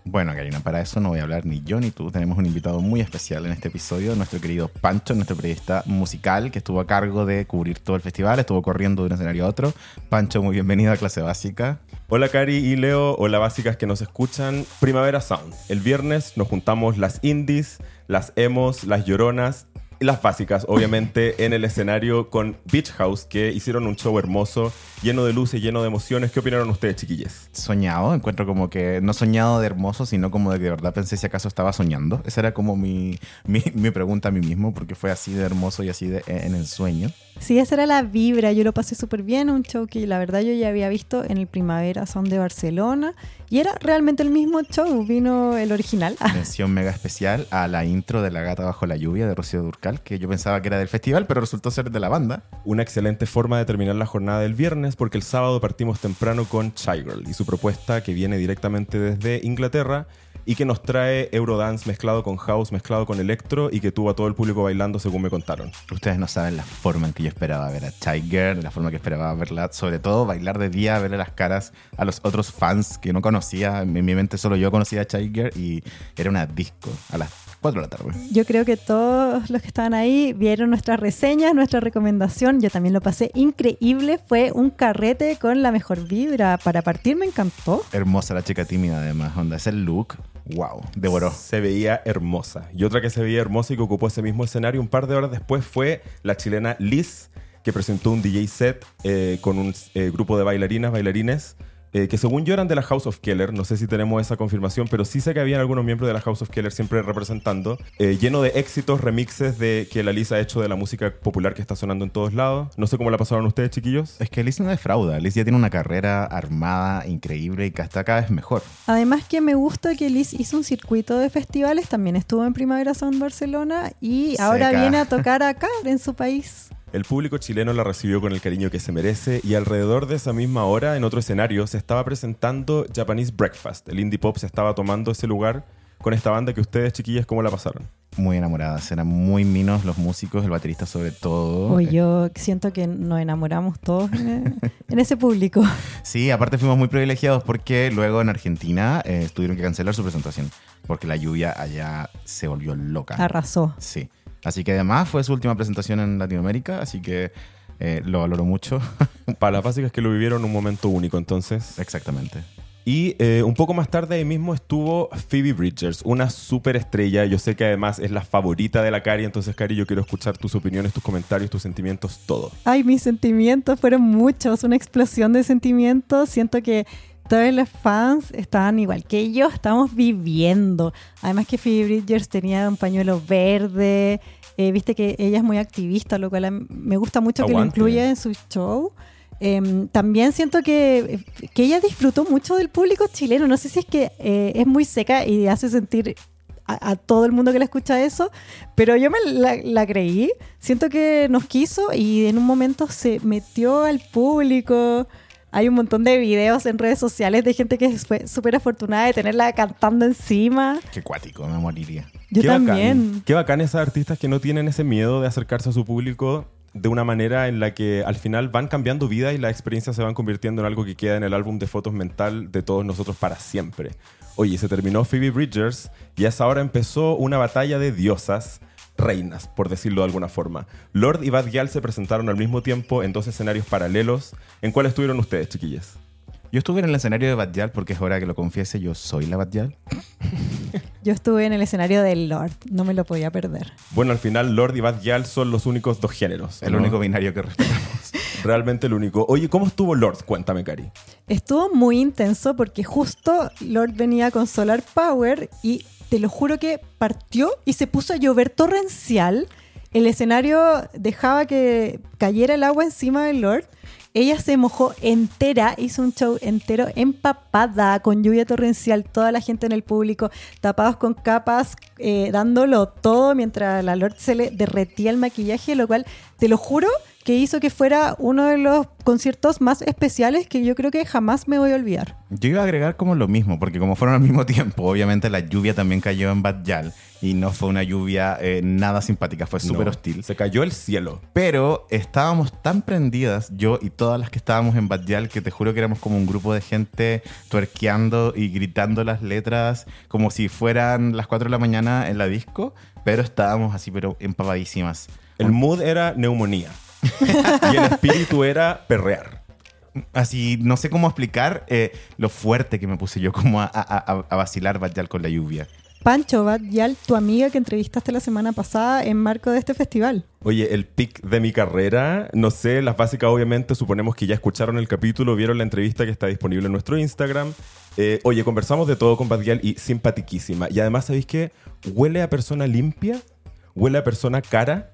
Bueno, Karina, para eso no voy a hablar ni yo ni tú. Tenemos un invitado muy especial en este episodio, nuestro querido Pancho, nuestro periodista musical que estuvo a cargo de cubrir todo el festival, estuvo corriendo de un escenario a otro. Pancho, muy bienvenido a Clase Básica. Hola Cari y Leo, hola básicas que nos escuchan. Primavera Sound. El viernes nos juntamos las indies, las emos, las lloronas las básicas, obviamente, en el escenario con Beach House, que hicieron un show hermoso, lleno de luces, lleno de emociones. ¿Qué opinaron ustedes, chiquilles? Soñado, encuentro como que no soñado de hermoso, sino como de que de verdad pensé si acaso estaba soñando. Esa era como mi, mi, mi pregunta a mí mismo, porque fue así de hermoso y así de en el sueño. Sí, esa era la vibra. Yo lo pasé súper bien. Un show que la verdad yo ya había visto en el Primavera Sound de Barcelona. Y era realmente el mismo show. Vino el original. Mención mega especial a la intro de La Gata Bajo la Lluvia de Rocío Durcal, que yo pensaba que era del festival, pero resultó ser de la banda. Una excelente forma de terminar la jornada del viernes porque el sábado partimos temprano con Shy Girl y su propuesta que viene directamente desde Inglaterra y que nos trae Eurodance mezclado con house, mezclado con electro y que tuvo a todo el público bailando según me contaron. Ustedes no saben la forma en que yo esperaba ver a Tiger, la forma que esperaba verla, sobre todo bailar de día, verle las caras a los otros fans que no conocía. En mi mente solo yo conocía a Tiger y era una disco a las 4 de la tarde. Yo creo que todos los que estaban ahí vieron nuestras reseñas, nuestra recomendación. Yo también lo pasé increíble. Fue un carrete con la mejor vibra. Para partir me encantó. Hermosa la chica tímida además, onda, ese look, wow, devoró. Se veía hermosa. Y otra que se veía hermosa y que ocupó ese mismo escenario un par de horas después fue la chilena Liz, que presentó un DJ set eh, con un eh, grupo de bailarinas, bailarines, eh, que según yo eran de la House of Keller. No sé si tenemos esa confirmación, pero sí sé que habían algunos miembros de la House of Keller siempre representando, eh, lleno de éxitos, remixes de que la Liz ha hecho de la música popular que está sonando en todos lados. No sé cómo la pasaron ustedes, chiquillos. Es que Liz no defrauda, Liz ya tiene una carrera armada increíble y que está cada vez mejor. Además que me gusta que Liz hizo un circuito de festivales. También estuvo en Primavera Sound Barcelona. Y ahora Seca. viene a tocar acá, en su país. El público chileno la recibió con el cariño que se merece y alrededor de esa misma hora, en otro escenario, se estaba presentando Japanese Breakfast. El indie pop se estaba tomando ese lugar con esta banda que ustedes, chiquillas, ¿cómo la pasaron? Muy enamoradas, eran muy minos los músicos, el baterista sobre todo. Hoy yo siento que nos enamoramos todos en, en ese público. Sí, aparte fuimos muy privilegiados porque luego en Argentina eh, tuvieron que cancelar su presentación porque la lluvia allá se volvió loca. Arrasó. Sí. Así que además fue su última presentación en Latinoamérica, así que eh, lo valoro mucho. Para las básicas que lo vivieron un momento único, entonces. Exactamente. Y eh, un poco más tarde ahí mismo estuvo Phoebe Bridgers, una súper estrella. Yo sé que además es la favorita de la Cari, entonces Cari, yo quiero escuchar tus opiniones, tus comentarios, tus sentimientos, todo. Ay, mis sentimientos fueron muchos, una explosión de sentimientos. Siento que todos los fans estaban igual que yo, estamos viviendo. Además que Phoebe Bridgers tenía un pañuelo verde, Eh, Viste que ella es muy activista, lo cual me gusta mucho que lo Aguante. incluya en su show. Em, también siento que, que ella disfrutó mucho del público chileno. No sé si es que eh, es muy seca y hace sentir a, a todo el mundo que la escucha eso, pero yo me la, la creí. Siento que nos quiso y en un momento se metió al público. Hay un montón de videos en redes sociales de gente que fue súper afortunada de tenerla cantando encima. Qué cuático, me moriría. Yo Qué también. Bacán. Qué bacán esas artistas que no tienen ese miedo de acercarse a su público de una manera en la que al final van cambiando vida y las experiencias se van convirtiendo en algo que queda en el álbum de fotos mental de todos nosotros para siempre. Oye, se terminó Phoebe Bridgers y a esa hora empezó una batalla de diosas, reinas, por decirlo de alguna forma. Lord y Bad Gyal se presentaron al mismo tiempo en dos escenarios paralelos. ¿En cuál estuvieron ustedes, chiquillas? Yo estuve en el escenario de Batjal porque es hora que lo confiese, yo soy la Batjal. Yo estuve en el escenario del Lord, no me lo podía perder. Bueno, al final Lord y Bad Gyal son los únicos dos géneros. El ¿no? único binario que respetamos. Realmente el único. Oye, ¿cómo estuvo Lord? Cuéntame, Cari. Estuvo muy intenso porque justo Lord venía con Solar Power y te lo juro que partió y se puso a llover torrencial. El escenario dejaba que cayera el agua encima de Lord. Ella se mojó entera, hizo un show entero empapada con lluvia torrencial, toda la gente en el público tapados con capas, eh, dándolo todo mientras la Lord se le derretía el maquillaje, lo cual te lo juro que hizo que fuera uno de los conciertos más especiales que yo creo que jamás me voy a olvidar. Yo iba a agregar como lo mismo, porque como fueron al mismo tiempo, obviamente la lluvia también cayó en Batjal y no fue una lluvia eh, nada simpática, fue súper No, hostil. Se cayó el cielo. Pero estábamos tan prendidas, yo y todas las que estábamos en Batjal, que te juro que éramos como un grupo de gente tuerqueando y gritando las letras como si fueran las 4 de la mañana en la disco, pero estábamos así, pero empapadísimas. El mood era neumonía. y el espíritu era perrear. Así, no sé cómo explicar eh, lo fuerte que me puse yo como a, a- a- a vacilar Batjal con la lluvia. Pancho Badyal, tu amiga que entrevistaste la semana pasada en marco de este festival. Oye, el pic de mi carrera, no sé, las básicas obviamente, suponemos que ya escucharon el capítulo, vieron la entrevista que está disponible en nuestro Instagram. Eh, oye, conversamos de todo con Badial y simpatiquísima. Y además, ¿sabéis qué? Huele a persona limpia, huele a persona cara,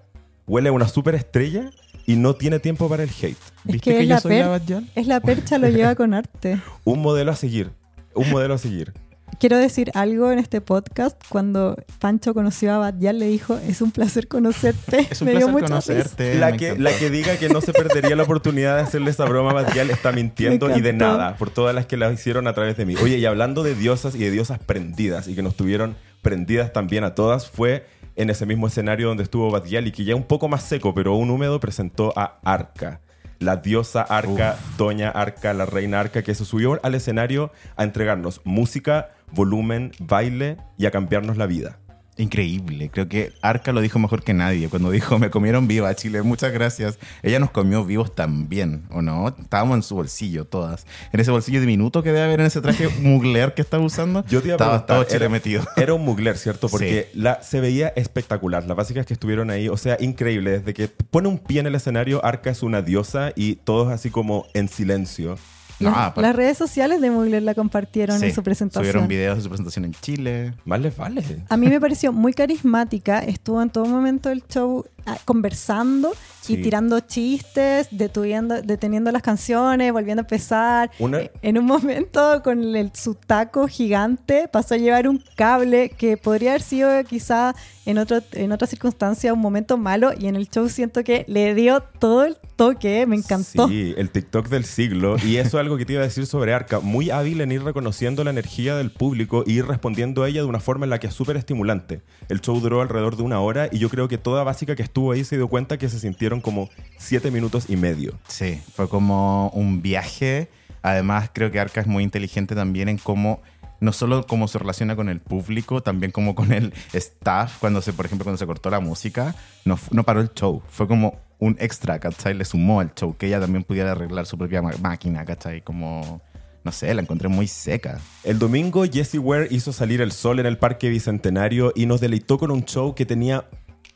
huele a una superestrella y no tiene tiempo para el hate. Es ¿Viste que, que es, yo la soy es la percha, lo lleva con arte. Un modelo a seguir, un modelo a seguir. Quiero decir algo en este podcast. Cuando Pancho conoció a Badyal, le dijo: Es un placer conocerte. Es un Me dio placer risa. conocerte. La que, la que diga que no se perdería la oportunidad de hacerle esa broma a Badial está mintiendo y de nada, por todas las que la hicieron a través de mí. Oye, y hablando de diosas y de diosas prendidas y que nos tuvieron prendidas también a todas, fue en ese mismo escenario donde estuvo Badial y que ya un poco más seco, pero un húmedo, presentó a Arca. La diosa Arca, Doña Arca, la reina Arca, que se subió al escenario a entregarnos música, volumen, baile y a cambiarnos la vida. Increíble, creo que Arca lo dijo mejor que nadie cuando dijo me comieron viva Chile, muchas gracias. Ella nos comió vivos también, ¿o no? Estábamos en su bolsillo todas. En ese bolsillo diminuto que debe haber en ese traje mugler que estaba usando, Yo te iba a estaba todo Chile era, metido. Era un mugler, ¿cierto? Porque la, se veía espectacular. Las básicas que estuvieron ahí, o sea, increíble. Desde que pone un pie en el escenario, Arca es una diosa y todos así como en silencio. No, Las, aparte- las redes sociales de Mugler la compartieron Sí, en su presentación. Subieron videos de su presentación en Chile. Más les vale. A mí me pareció muy carismática. Estuvo en todo momento del show conversando Sí. y tirando chistes, detuviendo, deteniendo las canciones, volviendo a empezar. Una- Eh, En un momento, con el, su taco gigante, pasó a llevar un cable que podría haber sido quizá en, otro, en otra circunstancia un momento malo. Y en el show siento que le dio todo el toque. Me encantó. Sí, el TikTok del siglo. Y eso es algo que te iba a decir sobre Arca. Muy hábil en ir reconociendo la energía del público y ir respondiendo a ella de una forma en la que es súper estimulante. El show duró alrededor de una hora y yo creo que toda básica que estuvo ahí se dio cuenta que se sintieron como siete minutos y medio. Sí, fue como un viaje. Además, creo que Arca es muy inteligente también en cómo, no solo cómo se relaciona con el público, también como con el staff. Cuando se, por ejemplo, cuando se cortó la música, no, no paró el show. Fue como un extra, ¿cachai? Le sumó al show, que ella también pudiera arreglar su propia máquina, ¿cachai? Como, no sé, la encontré muy seca. El domingo, Jessie Ware hizo salir el sol en el Parque Bicentenario y nos deleitó con un show que tenía,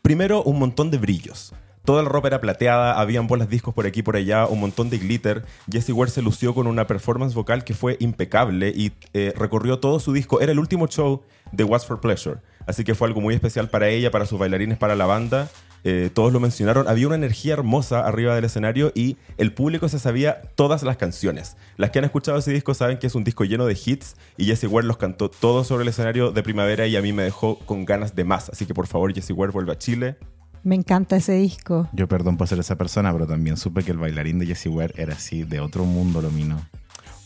primero, un montón de brillos. Toda la ropa era plateada, habían bolas discos por aquí y por allá, un montón de glitter. Jessie Ware se lució con una performance vocal que fue impecable y eh, recorrió todo su disco. Era el último show de What's for Pleasure. Así que fue algo muy especial para ella, para sus bailarines, para la banda. Eh, todos lo mencionaron. Había una energía hermosa arriba del escenario y el público se sabía todas las canciones. Las que han escuchado ese disco saben que es un disco lleno de hits y Jessie Ware los cantó todos sobre el escenario de primavera y a mí me dejó con ganas de más. Así que por favor, Jessie Ware vuelve a Chile. Me encanta ese disco. Yo perdón por ser esa persona, pero también supe que el bailarín de Jessie Ware era así, de otro mundo lo mino.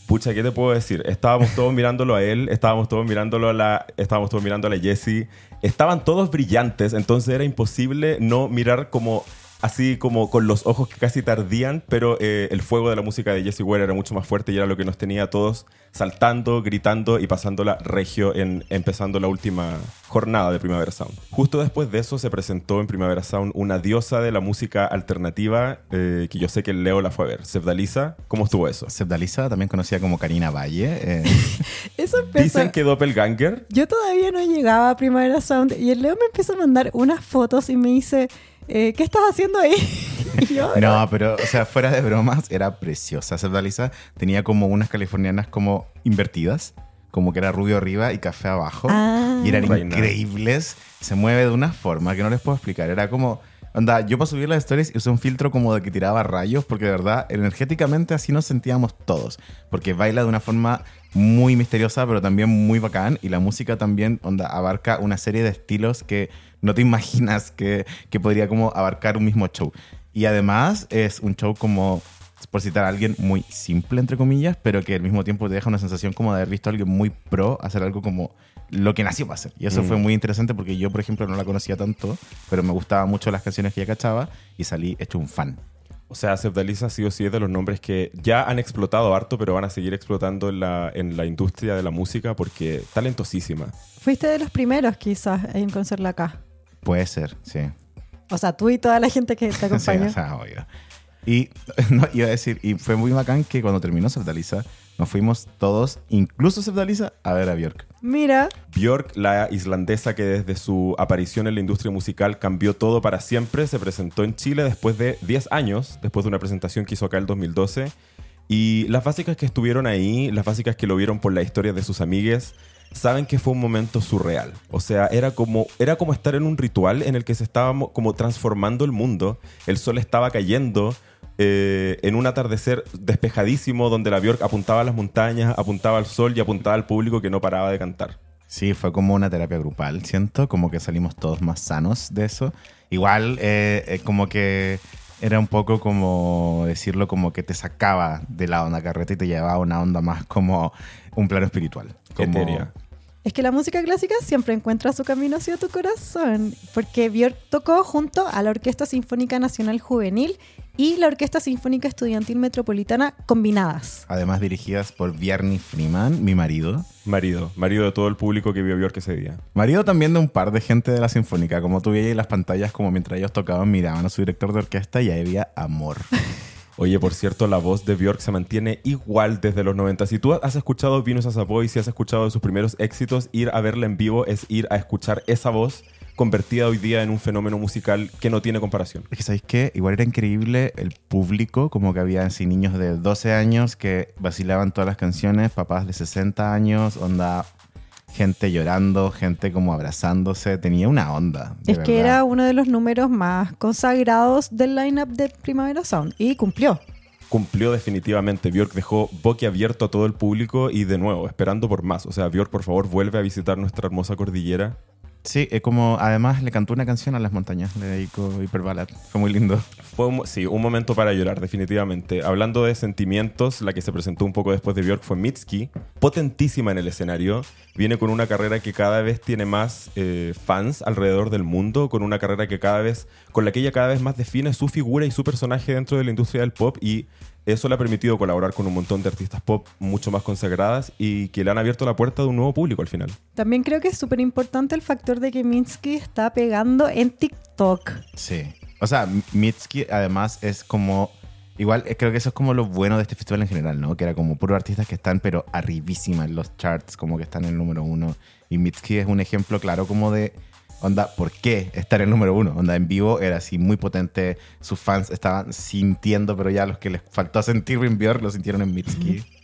Pucha, ¿qué te puedo decir? Estábamos todos mirándolo a él, estábamos todos mirándolo a la, estábamos todos mirando a la Jessie. Estaban todos brillantes, entonces era imposible no mirar como así como con los ojos que casi tardían, pero eh, el fuego de la música de Jessie Ware era mucho más fuerte y era lo que nos tenía a todos saltando, gritando y pasándola regio en empezando la última jornada de Primavera Sound. Justo después de eso se presentó en Primavera Sound una diosa de la música alternativa eh, que yo sé que Leo la fue a ver, Sebdalisa. ¿Cómo estuvo eso? Sebdalisa, también conocida como Karina Valle. eh, Eso empezó. Dicen que Doppelganger Yo todavía no llegaba a Primavera Sound y el Leo me empieza a mandar unas fotos y me dice, eh, ¿qué estás haciendo ahí? Yo, No, pero, o sea, fuera de bromas, era preciosa. Sebdalisa tenía como unas californianas como invertidas, como que era rubio arriba y café abajo. Ah. Y eran Reina. increíbles. Se mueve de una forma que no les puedo explicar. Era como, onda, yo para subir las stories usé un filtro como de que tiraba rayos, porque de verdad, energéticamente así nos sentíamos todos. Porque baila de una forma muy misteriosa, pero también muy bacán. Y la música también, onda, abarca una serie de estilos que no te imaginas que, que podría como abarcar un mismo show. Y además es un show como, por citar a alguien, muy simple, entre comillas, pero que al mismo tiempo te deja una sensación como de haber visto a alguien muy pro hacer algo como lo que nació para hacer. Y eso Mm. fue muy interesante porque yo, por ejemplo, no la conocía tanto, pero me gustaban mucho las canciones que ella cachaba y salí hecho un fan. O sea, Sebdalisa sí o sí es de los nombres que ya han explotado harto, pero van a seguir explotando en la, en la industria de la música porque talentosísima. Fuiste de los primeros quizás en conocerla acá. Puede ser, sí. O sea, tú y toda la gente que te Sí, acompaña. o sea, obvio. Y no, iba a decir, y fue muy bacán que cuando terminó Septaliza, nos fuimos todos, incluso Septaliza, a ver a Björk. Mira, Björk, la islandesa que desde su aparición en la industria musical cambió todo para siempre, se presentó en Chile después de 10 años, después de una presentación que hizo acá el 2012. Y las básicas que estuvieron ahí, las básicas que lo vieron por la historia de sus amigues, saben que fue un momento surreal. O sea, era como, era como estar en un ritual en el que se estaba mo- como transformando el mundo. El sol estaba cayendo eh, en un atardecer despejadísimo donde la Björk apuntaba a las montañas, apuntaba al sol y apuntaba al público que no paraba de cantar. Sí, fue como una terapia grupal, siento, como que salimos todos más sanos de eso. Igual, eh, eh, como que era un poco como decirlo, como que te sacaba de la onda carreta y te llevaba a una onda más como un plano espiritual. Como, es que la música clásica siempre encuentra su camino hacia tu corazón, porque Björk tocó junto a la Orquesta Sinfónica Nacional Juvenil y la Orquesta Sinfónica Estudiantil Metropolitana combinadas. Además dirigidas por Bjarni Freeman, mi marido. Marido, marido de todo el público que vio Björk ese día. Marido también de un par de gente de la Sinfónica. Como tú veías en las pantallas, como mientras ellos tocaban, miraban a su director de orquesta y ahí había amor. Oye, por cierto, la voz de Björk se mantiene igual desde los 90. Si tú has escuchado Venus as a Boy, si has escuchado de sus primeros éxitos, ir a verla en vivo es ir a escuchar esa voz convertida hoy día en un fenómeno musical que no tiene comparación. Es que, ¿sabéis qué? Igual era increíble el público, como que había así niños de 12 años que vacilaban todas las canciones, papás de 60 años, onda, gente llorando, gente como abrazándose, tenía una onda. de Es que era uno de los números más consagrados del lineup de Primavera Sound y cumplió. Cumplió definitivamente. Björk dejó boquiabierto a todo el público y de nuevo, esperando por más. O sea, Björk, por favor, vuelve a visitar nuestra hermosa cordillera. Sí, es como, además le cantó una canción a las montañas, le dedicó Hyperballad. Fue muy lindo. Fue sí, un momento para llorar, definitivamente. Hablando de sentimientos, la que se presentó un poco después de Björk fue Mitski, potentísima en el escenario. Viene con una carrera que cada vez tiene más eh, fans alrededor del mundo, con una carrera que cada vez, con la que ella cada vez más define su figura y su personaje dentro de la industria del pop y eso le ha permitido colaborar con un montón de artistas pop mucho más consagradas y que le han abierto la puerta de un nuevo público al final. También creo que es súper importante el factor de que Minsky está pegando en TikTok. Sí. O sea, Mitski además es como... Igual eh, creo que eso es como lo bueno de este festival en general, ¿no? Que era como puros artistas que están pero arribísima en los charts, como que están en el número uno. Y Mitski es un ejemplo claro como de, onda, ¿por qué estar en el número uno? Onda, en vivo era así muy potente, sus fans estaban sintiendo, pero ya los que les faltó sentir en Björk lo sintieron en Mitski.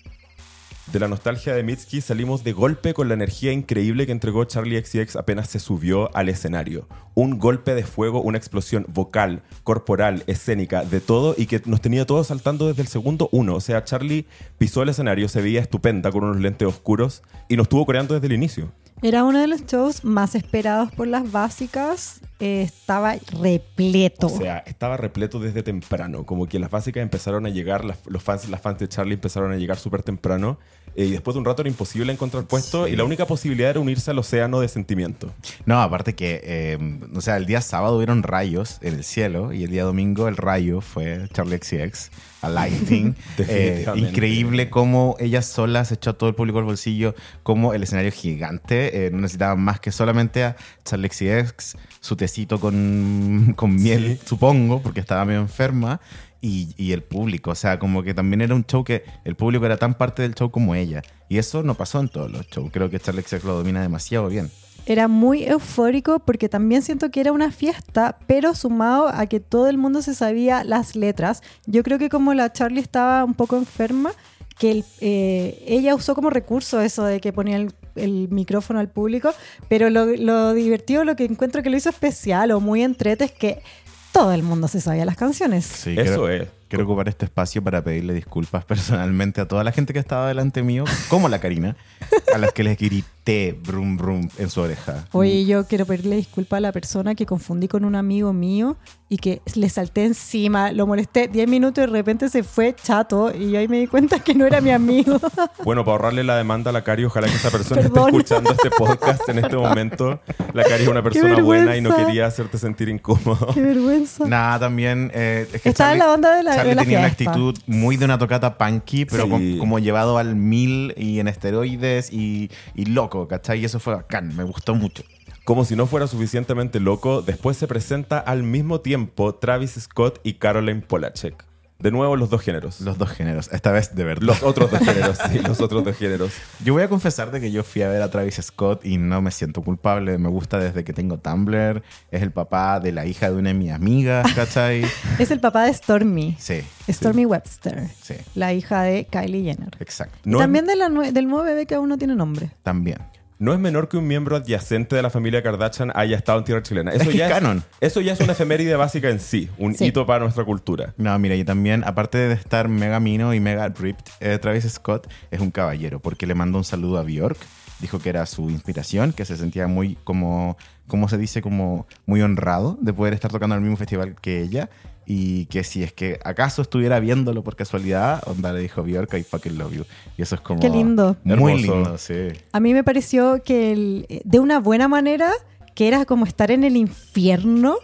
de la nostalgia de Mitski salimos de golpe con la energía increíble que entregó Charlie XCX apenas se subió al escenario. Un golpe de fuego, una explosión vocal, corporal, escénica, de todo y que nos tenía todos saltando desde el segundo uno. O sea, Charlie pisó el escenario, se veía estupenda con unos lentes oscuros y nos estuvo coreando desde el inicio. Era uno de los shows más esperados por las básicas. Eh, estaba repleto. O sea, estaba repleto desde temprano. Como que las básicas empezaron a llegar, los fans, las fans de Charlie empezaron a llegar súper temprano. Eh, y después de un rato era imposible encontrar puesto. Sí. Y la única posibilidad era unirse al océano de sentimiento. No, aparte que, eh, o sea, el día sábado hubieron rayos en el cielo y el día domingo el rayo fue Charlie XCX, a Lighting. Eh, increíble cómo ella sola se echó a todo el público al bolsillo, cómo el escenario gigante eh, no necesitaba más que solamente a Charlie XCX, su tecito con, con miel, supongo, porque estaba medio enferma. Y, y el público, o sea, como que también era un show que el público era tan parte del show como ella. Y eso no pasó en todos los shows. Creo que Charlie XCX lo domina demasiado bien. Era muy eufórico porque también siento que era una fiesta, pero sumado a que todo el mundo se sabía las letras. Yo creo que como la Charlie estaba un poco enferma, que el- eh, ella usó como recurso eso de que ponía el, el micrófono al público, pero lo, lo divertido, lo que encuentro que lo hizo especial o muy entrete es que todo el mundo se sabía las canciones. Sí, Eso quiero, es. Quiero ocupar este espacio para pedirle disculpas personalmente a toda la gente que estaba delante mío, como la Karina, a las que les grité brum brum en su oreja. Oye, yo quiero pedirle disculpas a la persona que confundí con un amigo mío y que le salté encima, lo molesté 10 minutos y de repente se fue chato y yo ahí me di cuenta que no era mi amigo. Bueno, para ahorrarle la demanda a la Cari, ojalá que esa persona esté escuchando este podcast en este momento. La Cari es una persona buena y no quería hacerte sentir incómodo. Qué vergüenza. Nada, también. eh, es que Estaba en la onda de la- Charlie de la tenía una actitud muy de una tocata punky, pero Sí. con- como llevado al mil y en esteroides y, y loco, ¿cachai? Y eso fue bacán, me gustó mucho. Como si no fuera suficientemente loco, después se presenta al mismo tiempo Travis Scott y Caroline Polachek. De nuevo los dos géneros. Los dos géneros, esta vez de verdad. Los otros dos géneros, sí, los otros dos géneros. Yo voy a confesar de que yo fui a ver a Travis Scott y no me siento culpable. Me gusta desde que tengo Tumblr. Es el papá de la hija de una de mis amigas, ¿cachai? Es el papá de Stormy, Sí, Stormy Webster, sí, la hija de Kylie Jenner. exacto. No, también es, de la nue- del nuevo bebé que aún no tiene nombre. También. No es menor que un miembro adyacente de la familia Kardashian haya estado en tierra chilena. Eso Es ya es canon. Eso ya es una efeméride básica en sí, un Sí. hito para nuestra cultura. No, mira, y también, aparte de estar mega mino y mega ripped, eh, Travis Scott es un caballero porque le mandó un saludo a Bjork. Dijo que era su inspiración, que se sentía muy como, ¿cómo se dice? Como muy honrado de poder estar tocando en el mismo festival que ella. Y que si es que acaso estuviera viéndolo por casualidad, onda le dijo Bjork, I fucking love you. Y eso es como... Qué lindo. Muy Hermoso. lindo, sí. A mí me pareció que el- de una buena manera, que era como estar en el infierno,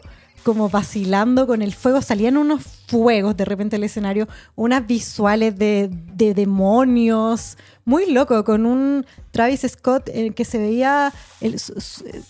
como vacilando con el fuego, salían unos fuegos de repente el escenario, unas visuales de, de demonios, muy loco, con un Travis Scott eh, que se veía el-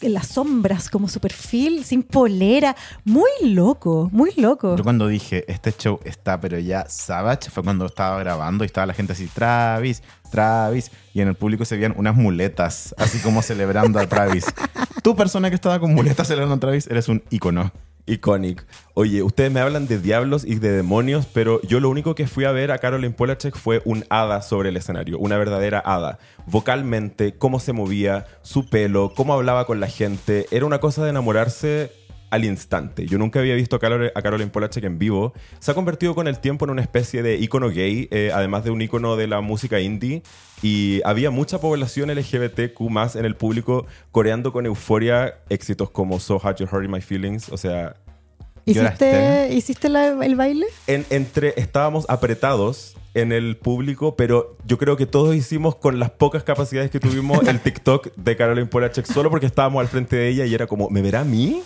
en las sombras como su perfil, sin polera, muy loco, muy loco. Yo cuando dije, este show está, pero ya Savage, fue cuando estaba grabando y estaba la gente así, Travis, Travis, y en el público se veían unas muletas, así como celebrando a Travis. Tú, persona que estaba con muletas celebrando a Travis, eres un ícono. Iconic. Oye, ustedes me hablan de diablos y de demonios, pero yo lo único que fui a ver a Caroline Polachek fue un hada sobre el escenario, una verdadera hada. Vocalmente, cómo se movía, su pelo, cómo hablaba con la gente, era una cosa de enamorarse al instante. Yo nunca había visto a, Carol- Caroline Polachek en vivo. Se ha convertido con el tiempo en una especie de ícono gay, eh, además de un ícono de la música indie. Y había mucha población LGBTQ más en el público coreando con euforia éxitos como So Hard You Hurting My Feelings. O sea, ¿Hiciste. ¿hiciste la- el baile? en- entre estábamos apretados en el público, pero yo creo que todos hicimos con las pocas capacidades que tuvimos el TikTok de Caroline Polachek solo porque estábamos al frente de ella y era como, ¿me verá a mí?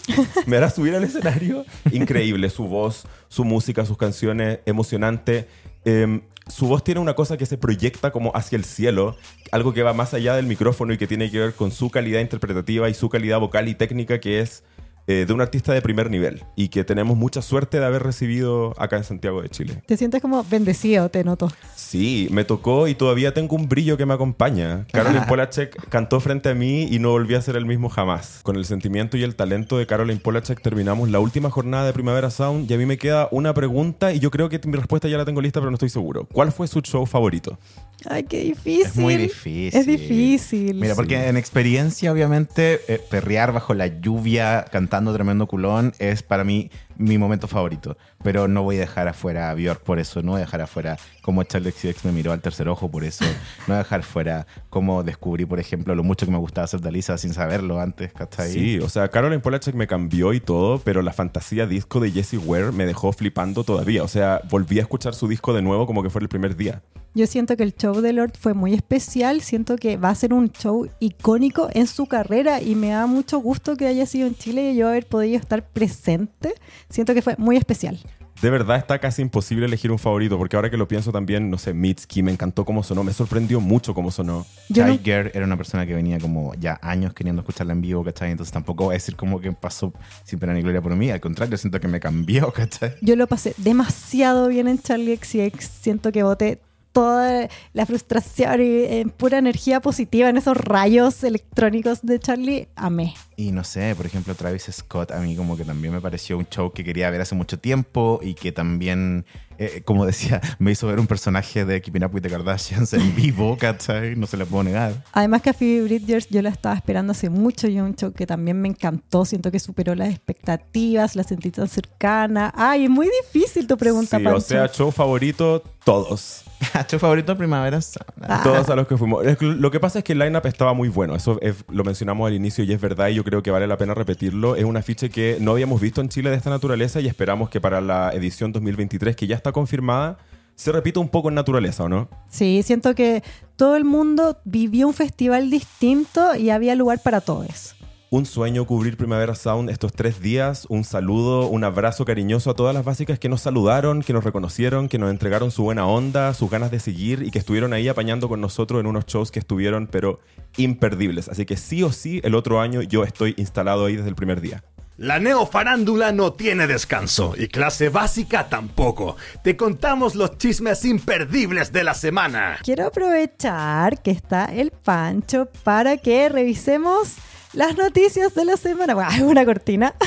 ¿Me hará subir al escenario? Increíble, su voz, su música, sus canciones, emocionante. Em, su voz tiene una cosa que se proyecta como hacia el cielo, algo que va más allá del micrófono y que tiene que ver con su calidad interpretativa y su calidad vocal y técnica que es eh, de un artista de primer nivel y que tenemos mucha suerte de haber recibido acá en Santiago de Chile. Te sientes como bendecido, te noto. Sí, me tocó y todavía tengo un brillo que me acompaña. Caroline Polachek cantó frente a mí y no volví a ser el mismo jamás. Con el sentimiento y el talento de Caroline Polachek terminamos la última jornada de Primavera Sound y a mí me queda una pregunta y yo creo que mi respuesta ya la tengo lista, pero no estoy seguro. ¿Cuál fue su show favorito? Ay, qué difícil. Es muy difícil. Es difícil. Mira, porque en experiencia, obviamente, eh, perrear bajo la lluvia cantando tremendo culón es para mí mi momento favorito. Pero no voy a dejar afuera a Björk por eso, no voy a dejar afuera cómo Charlie XCX me miró al tercer ojo por eso, no voy a dejar fuera cómo descubrí, por ejemplo, lo mucho que me gustaba hacer Dalisa sin saberlo antes, ¿cachai? Sí, o sea, Caroline Polachek me cambió y todo, pero la fantasía disco de Jessie Ware me dejó flipando todavía. O sea, volví a escuchar su disco de nuevo como que fue el primer día. Yo siento que el show de Lord fue muy especial, siento que va a ser un show icónico en su carrera y me da mucho gusto que haya sido en Chile y yo haber podido estar presente. Siento que fue muy especial. De verdad está casi imposible elegir un favorito, porque ahora que lo pienso también, no sé, Mitski, me encantó cómo sonó, me sorprendió mucho cómo sonó. Yo no- Tiger era una persona que venía como ya años queriendo escucharla en vivo, ¿cachai? Entonces tampoco voy a decir como que pasó sin pena ni gloria por mí. Al contrario, siento que me cambió, ¿cachai? Yo lo pasé demasiado bien en Charlie XCX. Siento que boté toda la frustración y en pura energía positiva en esos rayos electrónicos de Charlie. Amé. Y no sé, por ejemplo, Travis Scott a mí como que también me pareció un show que quería ver hace mucho tiempo y que también, eh, como decía, me hizo ver un personaje de Keeping Up with the Kardashians en vivo, ¿cachai? No se le puedo negar. Además que a Phoebe Bridgers yo la estaba esperando hace mucho y un show que también me encantó. Siento que superó las expectativas, la sentí tan cercana. Ay, es muy difícil tu pregunta, Sí, Pancho. o sea, show favorito, todos. show favorito Primavera Sound. Ah. Todos a los que fuimos. Lo que pasa es que el lineup estaba muy bueno. Eso es- lo mencionamos al inicio y es verdad. Y yo creo que vale la pena repetirlo. Es un afiche que no habíamos visto en Chile de esta naturaleza y esperamos que para la edición 2023, que ya está confirmada, se repita un poco en naturaleza, ¿o no? Sí, siento que todo el mundo vivió un festival distinto y había lugar para todos. Un sueño cubrir Primavera Sound estos tres días. Un saludo, un abrazo cariñoso a todas las básicas que nos saludaron, que nos reconocieron, que nos entregaron su buena onda, sus ganas de seguir y que estuvieron ahí apañando con nosotros en unos shows que estuvieron, pero imperdibles. Así que sí o sí, el otro año yo estoy instalado ahí desde el primer día. La neofarándula no tiene descanso y clase básica tampoco. Te contamos los chismes imperdibles de la semana. Quiero aprovechar que está el Pancho para que revisemos las noticias de la semana. Bueno, es una cortina.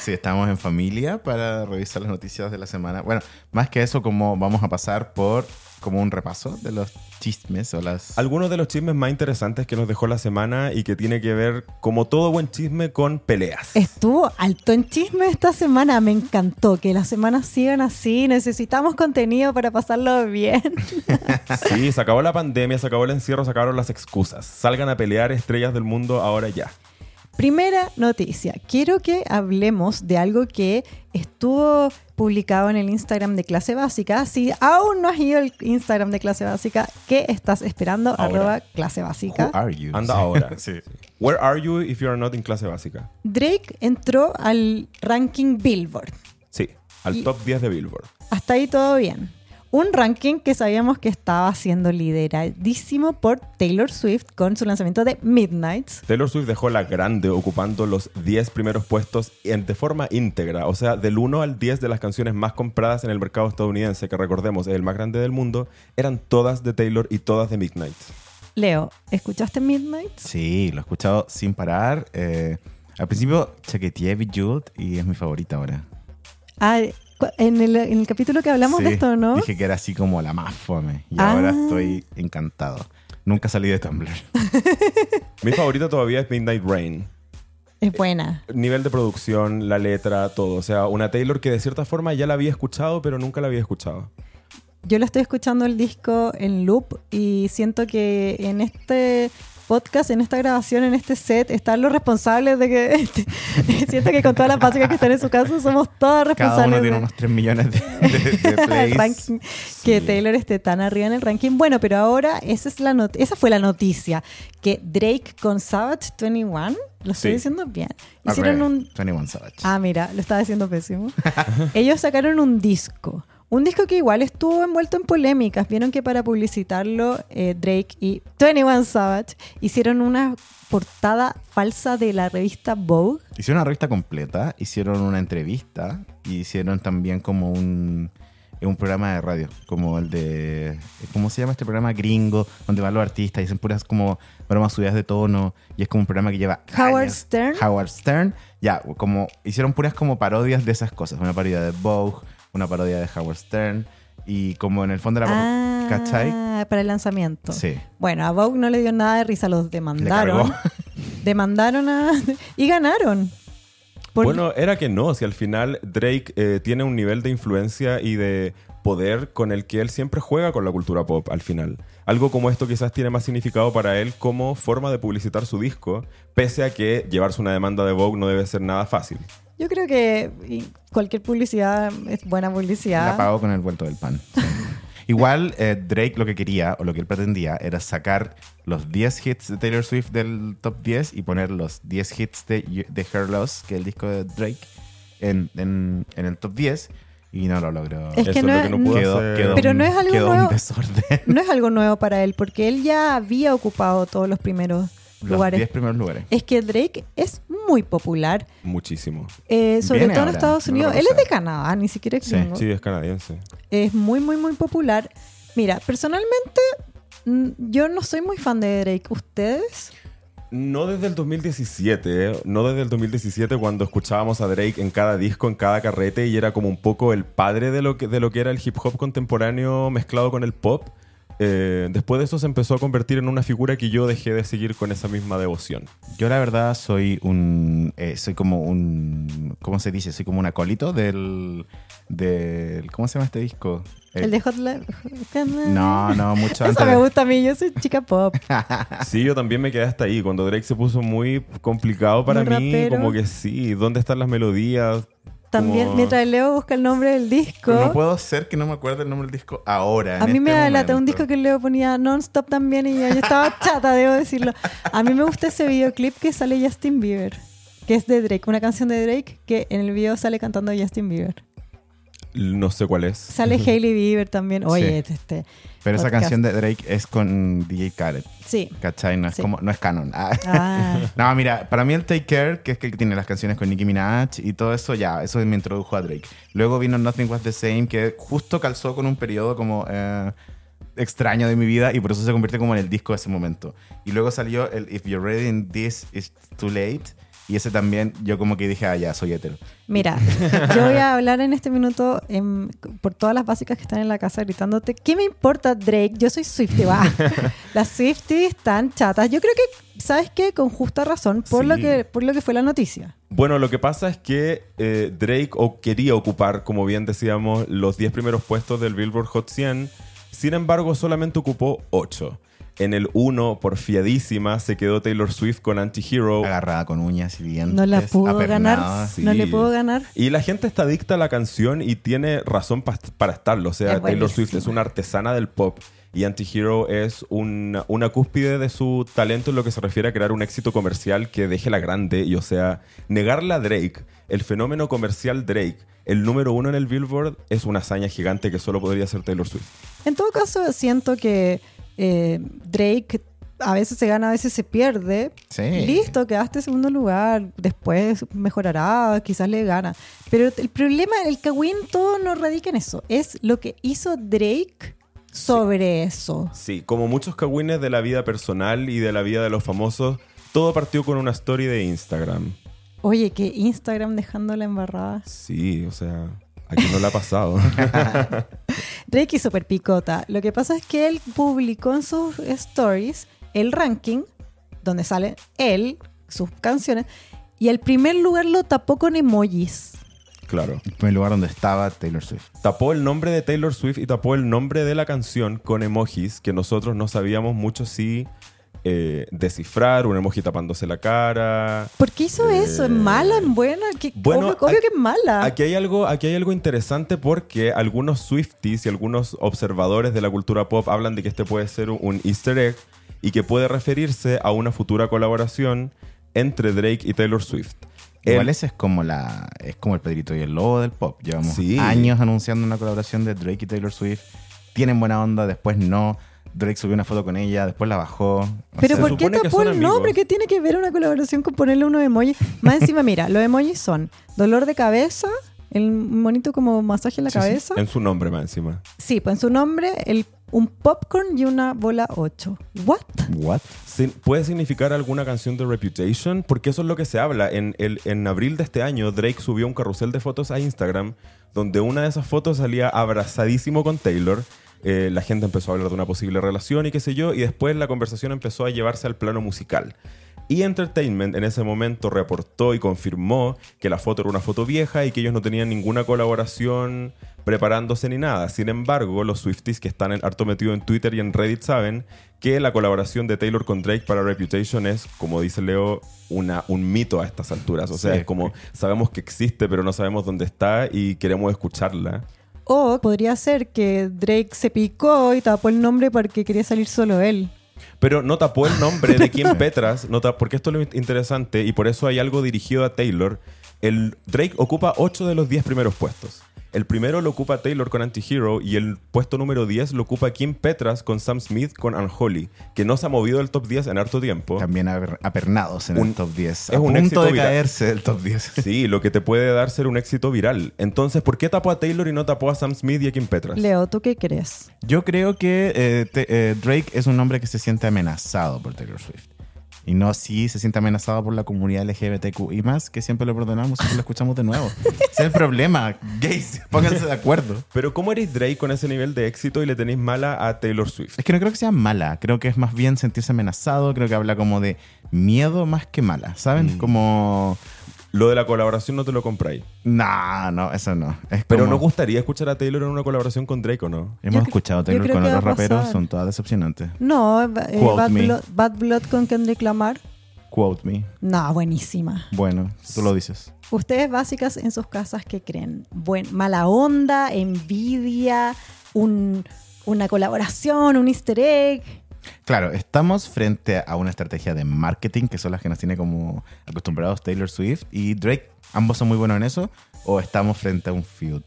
Sí, estamos en familia para revisar las noticias de la semana. Bueno, más que eso, como vamos a pasar por como un repaso de los chismes o las... Algunos de los chismes más interesantes que nos dejó la semana y que tiene que ver, como todo buen chisme, con peleas. Estuvo alto en chisme esta semana. Me encantó que las semanas sigan así. Necesitamos contenido para pasarlo bien. Sí, se acabó la pandemia, se acabó el encierro, se acabaron las excusas. Salgan a pelear estrellas del mundo ahora ya. Primera noticia. Quiero que hablemos de algo que estuvo publicado en el Instagram de clase básica. Si aún no has ido al Instagram de clase básica, ¿qué estás esperando? Ahora. Arroba clase básica. Who are you? Anda Sí. ahora. sí. Where are you if you are not in clase básica? Drake entró al ranking Billboard. Sí, al Y- top 10 de Billboard. Hasta ahí todo bien. Un ranking que sabíamos que estaba siendo lideradísimo por Taylor Swift con su lanzamiento de Midnights. Taylor Swift dejó la grande ocupando los 10 primeros puestos en- de forma íntegra, o sea, del 1 al 10 de las canciones más compradas en el mercado estadounidense, que recordemos es el más grande del mundo, eran todas de Taylor y todas de Midnight. Leo, ¿escuchaste Midnights? Sí, lo he escuchado sin parar. Eh, al principio chaqueteé Bejeweled y es mi favorita ahora. Ah, en el, en el capítulo que hablamos de esto, ¿no? Dije que era así como la más fome. Y Ah. ahora estoy encantado. Nunca salí de Tumblr. Mi favorita todavía es Midnight Rain. Es buena. Nivel de producción, la letra, todo. O sea, una Taylor que de cierta forma ya la había escuchado, pero nunca la había escuchado. Yo la estoy escuchando el disco en loop y siento que en este podcast, en esta grabación, en este set, están los responsables de que... siento que con todas las básicas que están en su casa somos todas Cada responsables uno tiene de- unos 3 millones de, de- de del plays. ranking, que Taylor esté tan arriba en el ranking. Bueno, pero ahora esa, es la not- esa fue la noticia, que Drake con Savage 21, lo estoy Sí. diciendo bien, hicieron un... 21 Savage. Ah, mira, lo estaba diciendo pésimo. Ellos sacaron un disco, Un disco que igual estuvo envuelto en polémicas. Vieron que para publicitarlo, eh, Drake y 21 Savage hicieron una portada falsa de la revista Vogue. Hicieron una revista completa, hicieron una entrevista y hicieron también como un, un programa de radio, como el de. ¿Cómo se llama este programa gringo? Donde van los artistas y dicen puras como bromas subidas de tono y es como un programa que lleva. Howard años. Stern. Howard Stern. Ya, como hicieron puras como parodias de esas cosas. Una parodia de Vogue, una parodia de Howard Stern y como en el fondo de la. Ah, ¿Cachai? para el lanzamiento. Sí. Bueno, a Vogue no le dio nada de risa, los demandaron. Demandaron a. y ganaron. Por- Bueno, era que no, si al final Drake eh, tiene un nivel de influencia y de poder con el que él siempre juega con la cultura pop al final. Algo como esto quizás tiene más significado para él como forma de publicitar su disco, pese a que llevarse una demanda de Vogue no debe ser nada fácil. Yo creo que cualquier publicidad es buena publicidad. La pagó con el vuelto del pan. Igual eh, Drake lo que quería o lo que él pretendía era sacar los 10 hits de Taylor Swift del top 10 y poner los 10 hits de, de Her Loss, que es el disco de Drake, en, en- en el top 10 y no lo logró. Es que Eso no es lo que no pudo Quedó- hacer. quedó Pero un- no es algo nuevo. desorden. No es algo nuevo para él, porque él ya había ocupado todos los primeros Los lugares. 10 primeros lugares. Es que Drake es muy popular, Muchísimo. eh, sobre Viene todo en Estados no Unidos. Él es de Canadá, ni siquiera es Sí, gringo. Sí, es canadiense. Es muy, muy, muy popular. Mira, personalmente, mm, yo no soy muy fan de Drake. ¿Ustedes? No desde el 2017, ¿eh? no desde el 2017 cuando escuchábamos a Drake en cada disco, en cada carrete y era como un poco el padre de lo que, de lo que era el hip hop contemporáneo mezclado con el pop. Eh, después de eso se empezó a convertir en una figura que yo dejé de seguir con esa misma devoción. Yo la verdad soy un... eh, soy como un... ¿Cómo se dice? Soy como un acólito del... del ¿Cómo se llama este disco? El de Hot Life. No, no, mucho Eso antes. me de- gusta a mí, yo soy chica pop. Sí, yo también me quedé hasta ahí. Cuando Drake se puso muy complicado para Muy mí, rapero. como que sí, ¿dónde están las melodías? También, Como- mientras Leo busca el nombre del disco, no puedo ser que no me acuerde el nombre del disco ahora. a mí me este da lata un disco que Leo ponía non-stop también y yo, yo estaba chata, debo decirlo. A mí me gusta ese videoclip que sale Justin Bieber, que es de Drake, una canción de Drake que en el video sale cantando Justin Bieber. No sé cuál es. Sale Hailey Bieber también. Oye, Sí. este. Pero esa canción de Drake es con DJ Khaled. Sí. ¿Cachai? No es, Sí. como, no es canon. Ah. Ah. No, mira, para mí el Take Care, que es que tiene las canciones con Nicki Minaj y todo eso, ya, eso me introdujo a Drake. Luego vino Nothing Was the Same, que justo calzó con un periodo como eh, extraño de mi vida y por eso se convierte como en el disco de ese momento. Y luego salió el If You're Ready in This It's Too Late. Y ese también, yo como que dije, ah, ya, soy hetero. Mira, yo voy a hablar en este minuto em, por todas las básicas que están en la casa gritándote. ¿Qué me importa Drake? Yo soy Swiftie, va. Las Swifties están chatas. Yo creo que, ¿sabes qué? Con justa razón, por, Sí. lo, que, por lo que fue la noticia. Bueno, lo que pasa es que eh, Drake o quería ocupar, como bien decíamos, los 10 primeros puestos del Billboard Hot 100. Sin embargo, solamente ocupó 8. En el 1, porfiadísima, se quedó Taylor Swift con Anti-Hero. Agarrada con uñas y dientes. No la pudo apernada. ganar. sí. No le pudo ganar. Y la gente está adicta a la canción y tiene razón pa- para estarlo. O sea, Es Taylor Swift es una artesana del pop y Anti-Hero es una, una cúspide de su talento en lo que se refiere a crear un éxito comercial que deje la grande. Y o sea, negarle a Drake, el fenómeno comercial Drake, el número uno en el Billboard, es una hazaña gigante que solo podría ser Taylor Swift. En todo caso, siento que eh, Drake a veces se gana, a veces se pierde. Sí. Listo, quedaste en segundo lugar. Después mejorará, quizás le gana. Pero el problema, el cagüín, todo no radica en eso. Es lo que hizo Drake sobre eso. Sí, como muchos cagüines de la vida personal y de la vida de los famosos, todo partió con una story de Instagram. Oye, que Instagram dejándola embarrada. Sí, o sea, aquí no la ha pasado. Drake hizo picota. Lo que pasa es que él publicó en sus stories el ranking donde sale él, sus canciones, y el primer lugar lo tapó con emojis. claro. El primer lugar donde estaba Taylor Swift. Tapó el nombre de Taylor Swift y tapó el nombre de la canción con emojis que nosotros no sabíamos mucho si eh, descifrar, un emoji tapándose la cara. ¿Por qué hizo eso? ¿Es mala? ¿Es buena? ¿Qué- Bueno, obvio, que es mala. Aquí hay, algo, aquí hay algo interesante porque algunos Swifties y algunos observadores de la cultura pop hablan de que este puede ser un easter egg y que puede referirse a una futura colaboración entre Drake y Taylor Swift. Igual ese es como la es como el Pedrito y el Lobo del pop. Llevamos Sí. años anunciando una colaboración de Drake y Taylor Swift. Tienen buena onda, después no. Drake subió una foto con ella, después la bajó. O Pero sea, ¿por qué tapó el nombre? ¿Qué tiene que ver una colaboración con ponerle unos emojis? Más encima, mira, los emojis son dolor de cabeza, el monito como masaje en la Sí, sí. cabeza. En su nombre más encima. Sí, pues en su nombre, el, un popcorn y una bola 8. ¿What? What? ¿Puede significar alguna canción de Reputation? Porque eso es lo que se habla. En, el, en abril de este año, Drake subió un carrusel de fotos a Instagram donde una de esas fotos salía abrazadísimo con Taylor. Eh, la gente empezó a hablar de una posible relación y qué sé yo, y después la conversación empezó a llevarse al plano musical. Y Entertainment en ese momento reportó y confirmó que la foto era una foto vieja y que ellos no tenían ninguna colaboración preparándose ni nada. Sin embargo, los Swifties que están en, harto metidos en Twitter y en Reddit saben que la colaboración de Taylor con Drake para Reputation es, como dice Leo, una, un mito a estas alturas. O sea, Sí. es como sabemos que existe, pero no sabemos dónde está y queremos escucharla. O podría ser que Drake se picó y tapó el nombre porque quería salir solo él. Pero no tapó el nombre de Kim Petras, no tap- porque esto es lo interesante y por eso hay algo dirigido a Taylor. El Drake ocupa 8 de los 10 primeros puestos. El primero lo ocupa Taylor con Antihero y el puesto número 10 lo ocupa Kim Petras con Sam Smith con Unholy, que no se ha movido del top 10 en harto tiempo. También aper- apernados en Un- el top 10. es a un punto éxito de viral. caerse del top 10. Sí, lo que te puede dar ser un éxito viral. Entonces, ¿por qué tapó a Taylor y no tapó a Sam Smith y a Kim Petras? Leo, ¿tú qué crees? Yo creo que eh, te- eh, Drake es un hombre que se siente amenazado por Taylor Swift. Y no así se siente amenazado por la comunidad LGBTQ y más, que siempre lo perdonamos y lo escuchamos de nuevo. Ese es el problema. Gays, pónganse de acuerdo. Pero ¿cómo eres Drake con ese nivel de éxito y le tenéis mala a Taylor Swift? Es que no creo que sea mala, creo que es más bien sentirse amenazado, creo que habla como de miedo más que mala, ¿saben? Mm. Como... Lo de la colaboración no te lo compráis. No, no, eso no. Es Pero como- ¿no gustaría escuchar a Taylor en una colaboración con Drake o no? Hemos Yo cre- escuchado a yo Taylor creo con que va otros a pasar. raperos, son todas decepcionantes. No, eh, Quote Bad, me. Blood, Bad Blood con Kendrick Lamar. Quote me. No, buenísima. Bueno, tú lo dices. Ustedes básicas en sus casas, ¿qué creen? Buen, mala onda, envidia, un- una colaboración, un easter egg. Claro, estamos frente a una estrategia de marketing que son las que nos tiene como acostumbrados Taylor Swift y Drake. Ambos son muy buenos en eso. O estamos frente a un feud.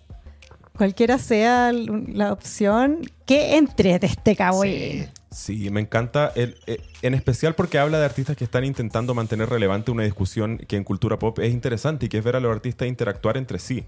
Cualquiera sea la opción, que entrete este cowboy. Sí, me encanta, el- eh, en especial porque habla de artistas que están intentando mantener relevante una discusión que en cultura pop es interesante y que es ver a los artistas interactuar entre sí.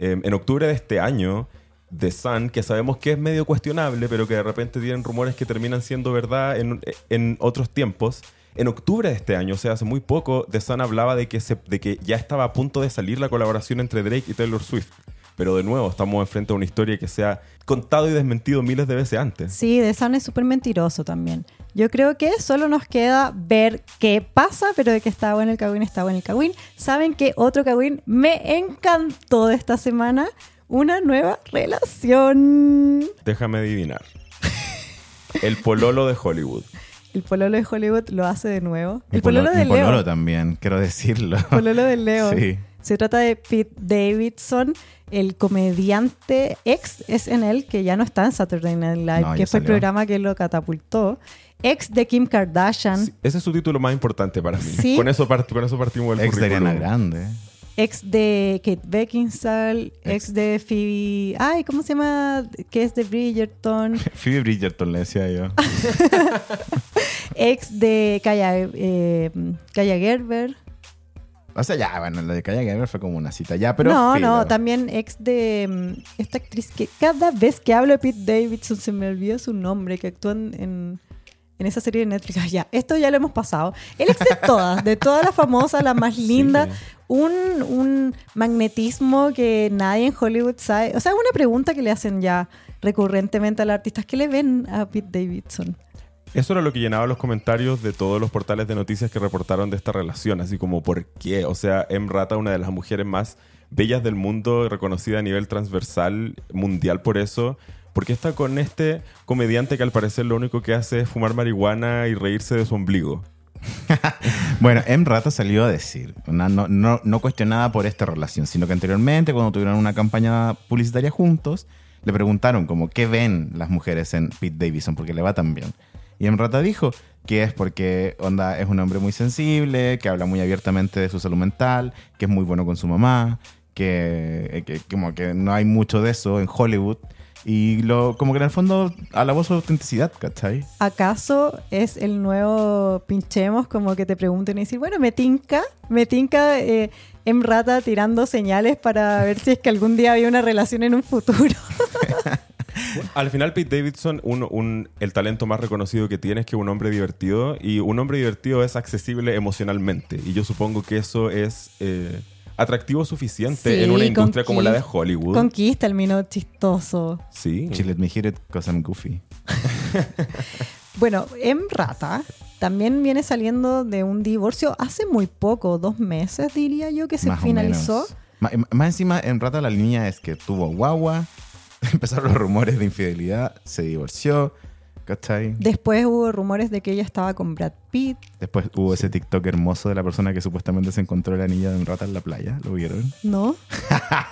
Eh, en octubre de este año, The Sun, que sabemos que es medio cuestionable, pero que de repente tienen rumores que terminan siendo verdad en, en otros tiempos. En octubre de este año, o sea, hace muy poco, The Sun hablaba de que, de que ya estaba a punto de salir la colaboración entre Drake y Taylor Swift. Pero de nuevo, estamos enfrente a una historia que se ha contado y desmentido miles de veces antes. Sí, The Sun es súper mentiroso también. Yo creo que solo nos queda ver qué pasa, pero de que está bueno el Kawin, está bueno el Kawin. Saben que otro Kawin me encantó de esta semana. Una nueva relación. Déjame adivinar. El pololo de Hollywood. El pololo de Hollywood lo hace de nuevo. Mi El pololo polo- de mi Leo. pololo también, quiero decirlo. El pololo de Leo. Sí. Se trata de Pete Davidson, el comediante ex SNL, que ya no está en Saturday Night Live, No, que fue el programa que lo catapultó. Ex de Kim Kardashian. Sí, ese es su título más importante para mí. Sí. Con, eso con eso partimos del Ex de. Ariana Grande. Ex de Kate Beckinsale, ex de Phoebe, ay, ¿cómo se llama? Que es de Bridgerton, Phoebe Bridgerton le decía yo. ex de Kaya, eh, Kaya Gerber. O sea, ya, bueno, lo de Kaya Gerber fue como una cita. Ya, pero. no, no, también ex de mm, esta actriz que cada vez que hablo de Pete Davidson se me olvida su nombre, que actúa en, en, esa serie de Netflix. Ya, esto ya lo hemos pasado. El ex de todas, de todas las famosas, la más linda. Un, un magnetismo que nadie en Hollywood sabe. O sea, una pregunta que le hacen ya recurrentemente a los artistas. ¿Qué le ven a Pete Davidson? Eso era lo que llenaba los comentarios de todos los portales de noticias que reportaron de esta relación. Así como, ¿por qué? O sea, Em Rata, una de las mujeres más bellas del mundo, reconocida a nivel transversal, mundial por eso. ¿Por qué está con este comediante que al parecer lo único que hace es fumar marihuana y reírse de su ombligo? Bueno, M. Rata salió a decir, no, no, no cuestionada por esta relación, sino que anteriormente, cuando tuvieron una campaña publicitaria juntos, le preguntaron como qué ven las mujeres en Pete Davidson, porque le va tan bien. Y Emrata dijo que es porque Onda es un hombre muy sensible, que habla muy abiertamente de su salud mental, que es muy bueno con su mamá, que, eh, que como que no hay mucho de eso en Hollywood. Y lo, como que en el fondo alabó su autenticidad, ¿cachai? ¿Acaso es el nuevo pinchemos como que te pregunten y decir, bueno, me tinca, me tinca eh, en rata tirando señales para ver si es que algún día había una relación en un futuro? Al final, Pete Davidson, un, un- el talento más reconocido que tiene es que es un hombre divertido y un hombre divertido es accesible emocionalmente. Y yo supongo que eso es eh, atractivo suficiente Sí, en una industria como la de Hollywood. Conquista el mino chistoso. sí. She let me hit it cause I'm goofy. Bueno, M. Rata también viene saliendo de un divorcio hace muy poco, dos meses diría yo que se más finalizó. Ma- em, Más, encima, en Rata la línea es que tuvo guagua, empezaron los rumores de infidelidad, se divorció, ¿cachai? Después hubo rumores de que ella estaba con Brad Pitt. Después hubo ese TikTok hermoso de la persona que supuestamente se encontró el anillo de un rata en la playa. ¿Lo vieron? ¿No?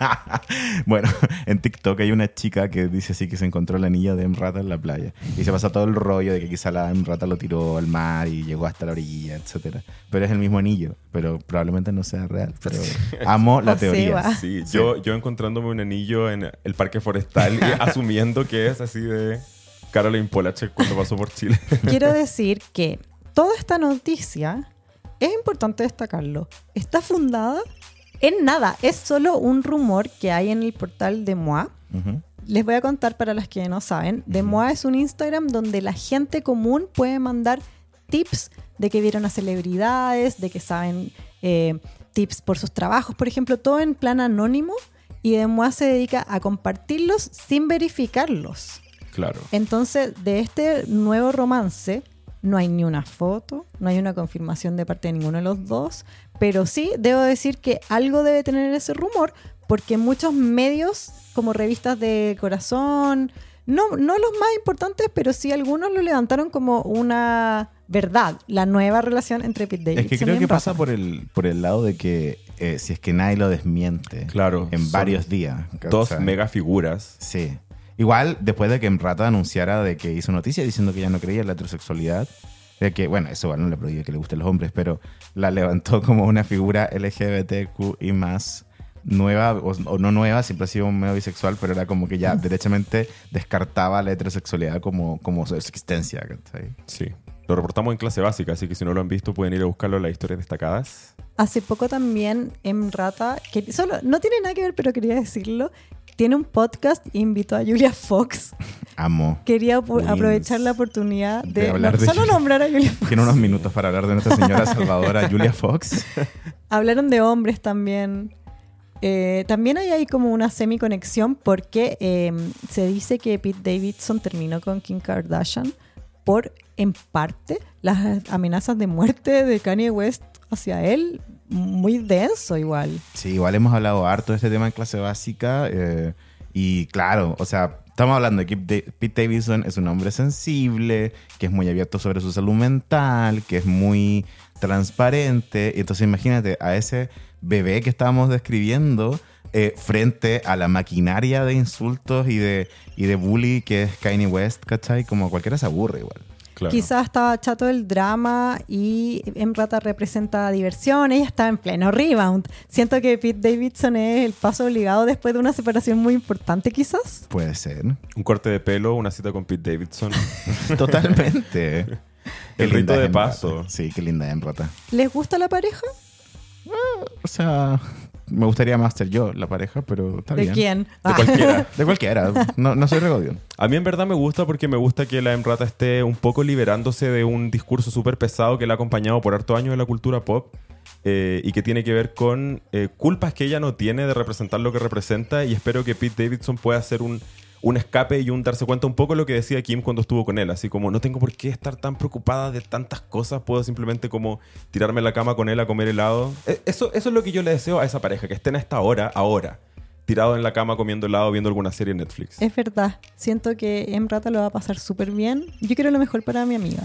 bueno, en TikTok hay una chica que dice así que se encontró el anillo de Rata en la playa. Y se pasa todo el rollo de que quizá la Rata lo tiró al mar y llegó hasta la orilla, etcétera. Pero es el mismo anillo, pero probablemente no sea real. Pero amo la teoría. Sí, Yo, yo encontrándome un anillo en el parque forestal y asumiendo que es así de Caroline Polachek cuando pasó por Chile. Quiero decir que toda esta noticia, es importante destacarlo, está fundada en nada. Es solo un rumor que hay en el portal de MOA. Les voy a contar para las que no saben. De MOA es un Instagram donde la gente común puede mandar tips de que vieron a celebridades, de que saben eh, tips por sus trabajos, por ejemplo, todo en plan anónimo. Y de MOA se dedica a compartirlos sin verificarlos. Claro. Entonces, de este nuevo romance, no hay ni una foto, no hay una confirmación de parte de ninguno de los dos, pero sí debo decir que algo debe tener ese rumor, porque muchos medios, como revistas de corazón, no, no los más importantes, pero sí algunos lo levantaron como una verdad, la nueva relación entre Pete Davidson Es que y creo que pasa por el, por el lado de que eh, si es que nadie lo desmiente Claro, en varios días. Dos ¿cachai? mega figuras. Sí. Igual, después de que Rata anunciara de que hizo noticia diciendo que ya no creía en la heterosexualidad, de que, bueno, eso igual no le prohíbe que le gusten los hombres, pero la levantó como una figura LGBTQ y más nueva, o, o no nueva, siempre ha sido un medio bisexual, pero era como que ya derechamente descartaba la heterosexualidad como, como su existencia. Sí. Lo reportamos en clase básica, así que si no lo han visto pueden ir a buscarlo en las historias destacadas. Hace poco también Emrata, que solo no tiene nada que ver, pero quería decirlo, tiene un podcast invitó a Julia Fox. Amo. Quería aprovechar la oportunidad de, De hablar no, de solo Julia. nombrar a Julia Fox. Tiene unos minutos para hablar de nuestra señora salvadora Julia Fox. Hablaron de hombres también. Eh, también hay ahí como una semiconexión porque eh, se dice que Pete Davidson terminó con Kim Kardashian por, en parte, las amenazas de muerte de Kanye West hacia él. Muy denso igual. Sí, igual hemos hablado harto de este tema en clase básica. eh, y claro, o sea, estamos hablando de que Pete Davidson es un hombre sensible, que es muy abierto sobre su salud mental, que es muy transparente. Y entonces imagínate a ese bebé que estábamos describiendo eh, frente a la maquinaria de insultos y de, y de bully que es Kanye West, ¿cachai? Como cualquiera se aburre igual. Claro. Quizás estaba chato el drama y Emrata representa diversión. Ella está en pleno rebound. Siento que Pete Davidson es el paso obligado después de una separación muy importante, quizás. Puede ser. Un corte de pelo, una cita con Pete Davidson. Totalmente. El rito de paso. Sí, qué linda es Emrata. ¿Les gusta la pareja? O sea, me gustaría más ser yo la pareja, pero está ¿De bien. quién? De Ah. cualquiera. De cualquiera. No, no soy regodión. A mí en verdad me gusta porque me gusta que la Emrata esté un poco liberándose de un discurso súper pesado que la ha acompañado por hartos años en la cultura pop eh, y que tiene que ver con eh, culpas que ella no tiene de representar lo que representa y espero que Pete Davidson pueda hacer un, un escape y un darse cuenta un poco de lo que decía Kim cuando estuvo con él, así como no tengo por qué estar tan preocupada de tantas cosas, puedo simplemente como tirarme en la cama con él a comer helado. Eh, Eso, eso es lo que yo le deseo a esa pareja, que estén a esta hora, ahora, tirado en la cama comiendo helado, viendo alguna serie en Netflix. Es verdad. Siento que Emrata lo va a pasar súper bien. Yo quiero lo mejor para mi amiga.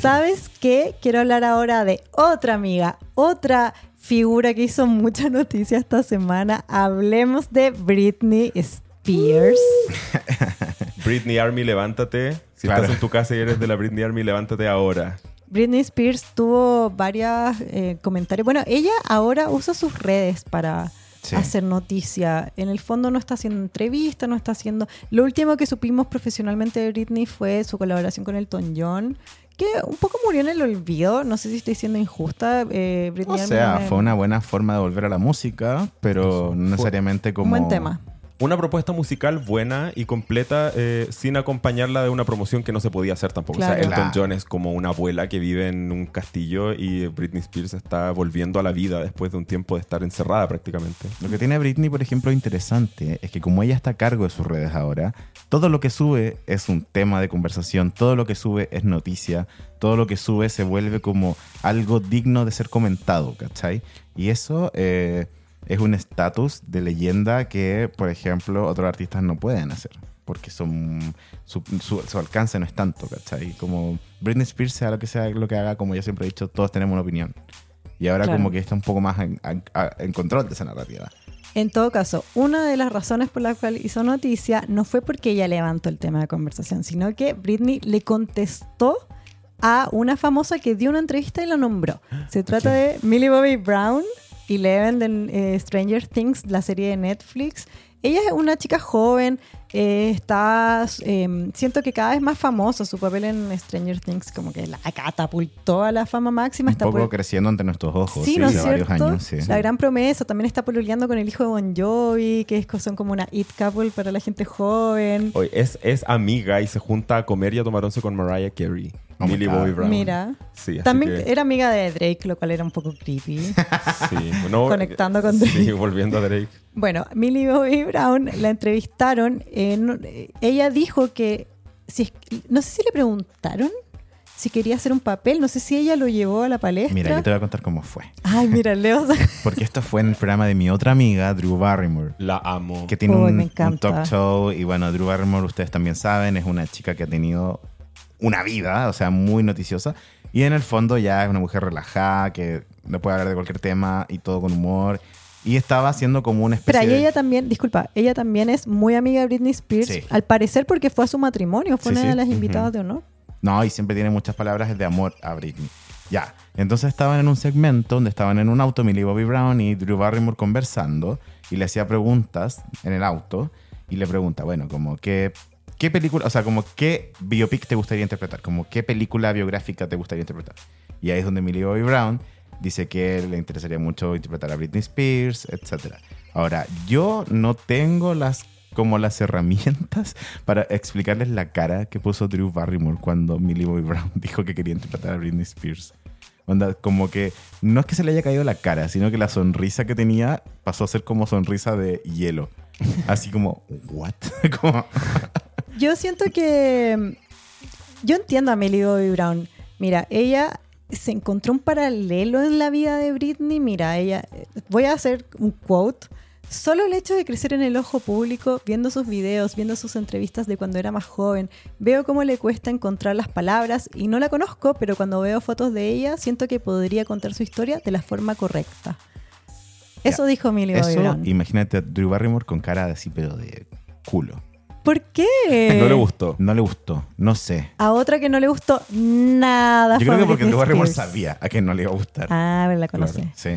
¿Sabes qué? Quiero hablar ahora de otra amiga, otra figura que hizo mucha noticia esta semana. Hablemos de Britney Spears. Britney Army, levántate. Si Claro. estás en tu casa y eres de la Britney Army, levántate ahora. Britney Spears tuvo varios comentarios. Bueno, ella ahora usa sus redes para Sí. hacer noticia. En el fondo no está haciendo entrevistas, no está haciendo... Lo último que supimos profesionalmente de Britney fue su colaboración con Elton John, que un poco murió en el olvido. No sé si estoy siendo injusta. Eh, Britney O sea, fue una buena forma de volver a la música, pero no necesariamente como... Un buen tema. Una propuesta musical buena y completa eh, sin acompañarla de una promoción que no se podía hacer tampoco. O sea, Elton Claro. John es como una abuela que vive en un castillo y Britney Spears está volviendo a la vida después de un tiempo de estar encerrada prácticamente. Lo que tiene Britney, por ejemplo, interesante es que como ella está a cargo de sus redes ahora, todo lo que sube es un tema de conversación, todo lo que sube es noticia, todo lo que sube se vuelve como algo digno de ser comentado, ¿cachai? Y eso eh, es un estatus de leyenda que, por ejemplo, otros artistas no pueden hacer. Porque son su, su- su alcance no es tanto, ¿cachai? Como Britney Spears, sea lo que sea lo que haga, como yo siempre he dicho, todos tenemos una opinión. Y ahora Claro. como que está un poco más en- en- en control de esa narrativa. En todo caso, una de las razones por las cuales hizo noticia no fue porque ella levantó el tema de conversación, sino que Britney le contestó a una famosa que dio una entrevista y la nombró. Se trata de Millie Bobby Brown y Leven de eh, Stranger Things, la serie de Netflix. Ella es una chica joven, eh, está, eh, siento que cada vez más famosa. Su papel en Stranger Things como que la catapultó a la fama máxima. un está poco por- creciendo ante nuestros ojos Sí, sí, ¿no es hace varios cierto? años. Sí. La gran promesa. También está pololeando con el hijo de Bon Jovi, que es, son como una it couple para la gente joven. Hoy es, es amiga y se junta a comer y a tomar once con Mariah Carey. Oh God. Bobby Brown. Mira. Sí, También que- era amiga de Drake, lo cual era un poco creepy. sí, no, Conectando con Drake. Sí, volviendo a Drake. bueno, Millie Bobby Brown la entrevistaron. en- ella dijo que, si no sé si le preguntaron si quería hacer un papel, no sé si ella lo llevó a la palestra. Mira, yo te voy a contar cómo fue. Ay, mira, Leo. Porque esto fue en el programa de mi otra amiga, Drew Barrymore. La amo. Que tiene Uy, un, me un encanta. talk show. Y bueno, Drew Barrymore, ustedes también saben, es una chica que ha tenido una vida, o sea, muy noticiosa. Y en el fondo ya es una mujer relajada, que no puede hablar de cualquier tema y todo con humor. Y estaba haciendo como una especie Pero de... ella también, disculpa, ella también es muy amiga de Britney Spears, Sí. al parecer porque fue a su matrimonio, fue Sí, una sí. de las invitadas de honor. No, y siempre tiene muchas palabras de amor a Britney. Ya. Entonces estaban en un segmento donde estaban en un auto Millie Bobby Brown y Drew Barrymore conversando y le hacía preguntas en el auto y le pregunta, bueno, como qué, qué película, o sea, como qué biopic te gustaría interpretar, como qué película biográfica te gustaría interpretar. Y ahí es donde Millie Bobby Brown dice que le interesaría mucho interpretar a Britney Spears, etc. Ahora, yo no tengo las como las herramientas para explicarles la cara que puso Drew Barrymore cuando Millie Bobby Brown dijo que quería interpretar a Britney Spears. Onda, como que no es que se le haya caído la cara, sino que la sonrisa que tenía pasó a ser como sonrisa de hielo. Así como, ¿what? como, Yo siento que. Yo entiendo a Millie Bobby Brown. Mira, ella se encontró un paralelo en la vida de Britney. Mira, ella. Voy a hacer un quote. Solo el hecho de crecer en el ojo público, viendo sus videos, viendo sus entrevistas de cuando era más joven, veo cómo le cuesta encontrar las palabras y no la conozco, pero cuando veo fotos de ella, siento que podría contar su historia de la forma correcta. Eso dijo Millie Bobby eso, Brown. imagínate a Drew Barrymore con cara de así, pero de culo. ¿Por qué? No le gustó. No le gustó, no sé. A otra que no le gustó nada. Yo creo que porque Drew Barrymore sabía a que no le iba a gustar. Ah, pero la conocí. Sí.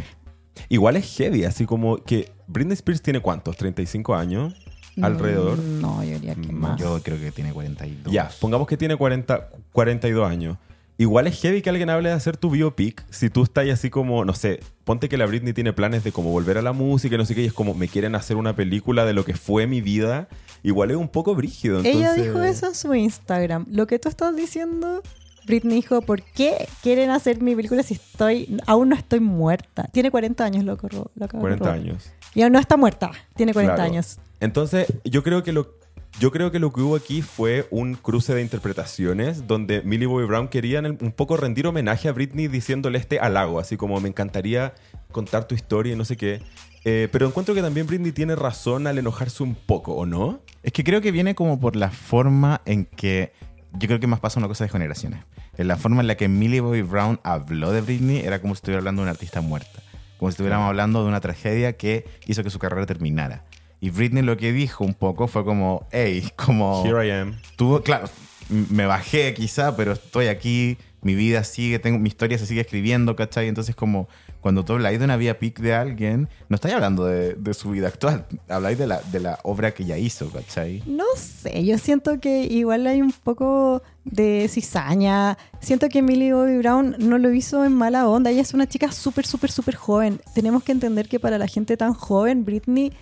Igual es heavy, así como que Britney Spears tiene cuántos, 35 años alrededor. Mm, No, yo diría que Mm, más. Yo creo que tiene 42. Ya, pongamos que tiene 40, 42 años. Igual es heavy que alguien hable de hacer tu biopic si tú estás así como, no sé, ponte que la Britney tiene planes de como volver a la música y no sé qué, y es como, me quieren hacer una película de lo que fue mi vida. Igual es un poco brígido. Ella entonces- dijo eso en su Instagram. Lo que tú estás diciendo, Britney dijo, ¿por qué quieren hacer mi película si estoy aún no estoy muerta? Tiene 40 años, lo, corro, lo acabo de 40 corroborar. años. Y aún no está muerta. Tiene 40 Claro. años. Entonces, yo creo que lo yo creo que lo que hubo aquí fue un cruce de interpretaciones donde Millie Bobby Brown quería un poco rendir homenaje a Britney diciéndole este halago, así como me encantaría contar tu historia y no sé qué. Eh, pero encuentro que también Britney tiene razón al enojarse un poco, ¿o no? Es que creo que viene como por la forma en que. Yo creo que más pasa una cosa de generaciones. En la forma en la que Millie Bobby Brown habló de Britney era como si estuviera hablando de una artista muerta. Como si estuviéramos hablando de una tragedia que hizo que su carrera terminara. Y Britney lo que dijo un poco fue como, hey, como... Here I am. Tú, claro, me bajé quizá, pero estoy aquí, mi vida sigue, tengo, mi historia se sigue escribiendo, ¿cachai? Entonces como cuando tú habláis de una vía pic de alguien, no estáis hablando de, de su vida actual, habláis de la, de la obra que ya hizo, ¿cachai? No sé, yo siento que igual hay un poco de cizaña. Siento que Millie Bobby Brown no lo hizo en mala onda. Ella es una chica súper, súper, súper joven. Tenemos que entender que para la gente tan joven, Britney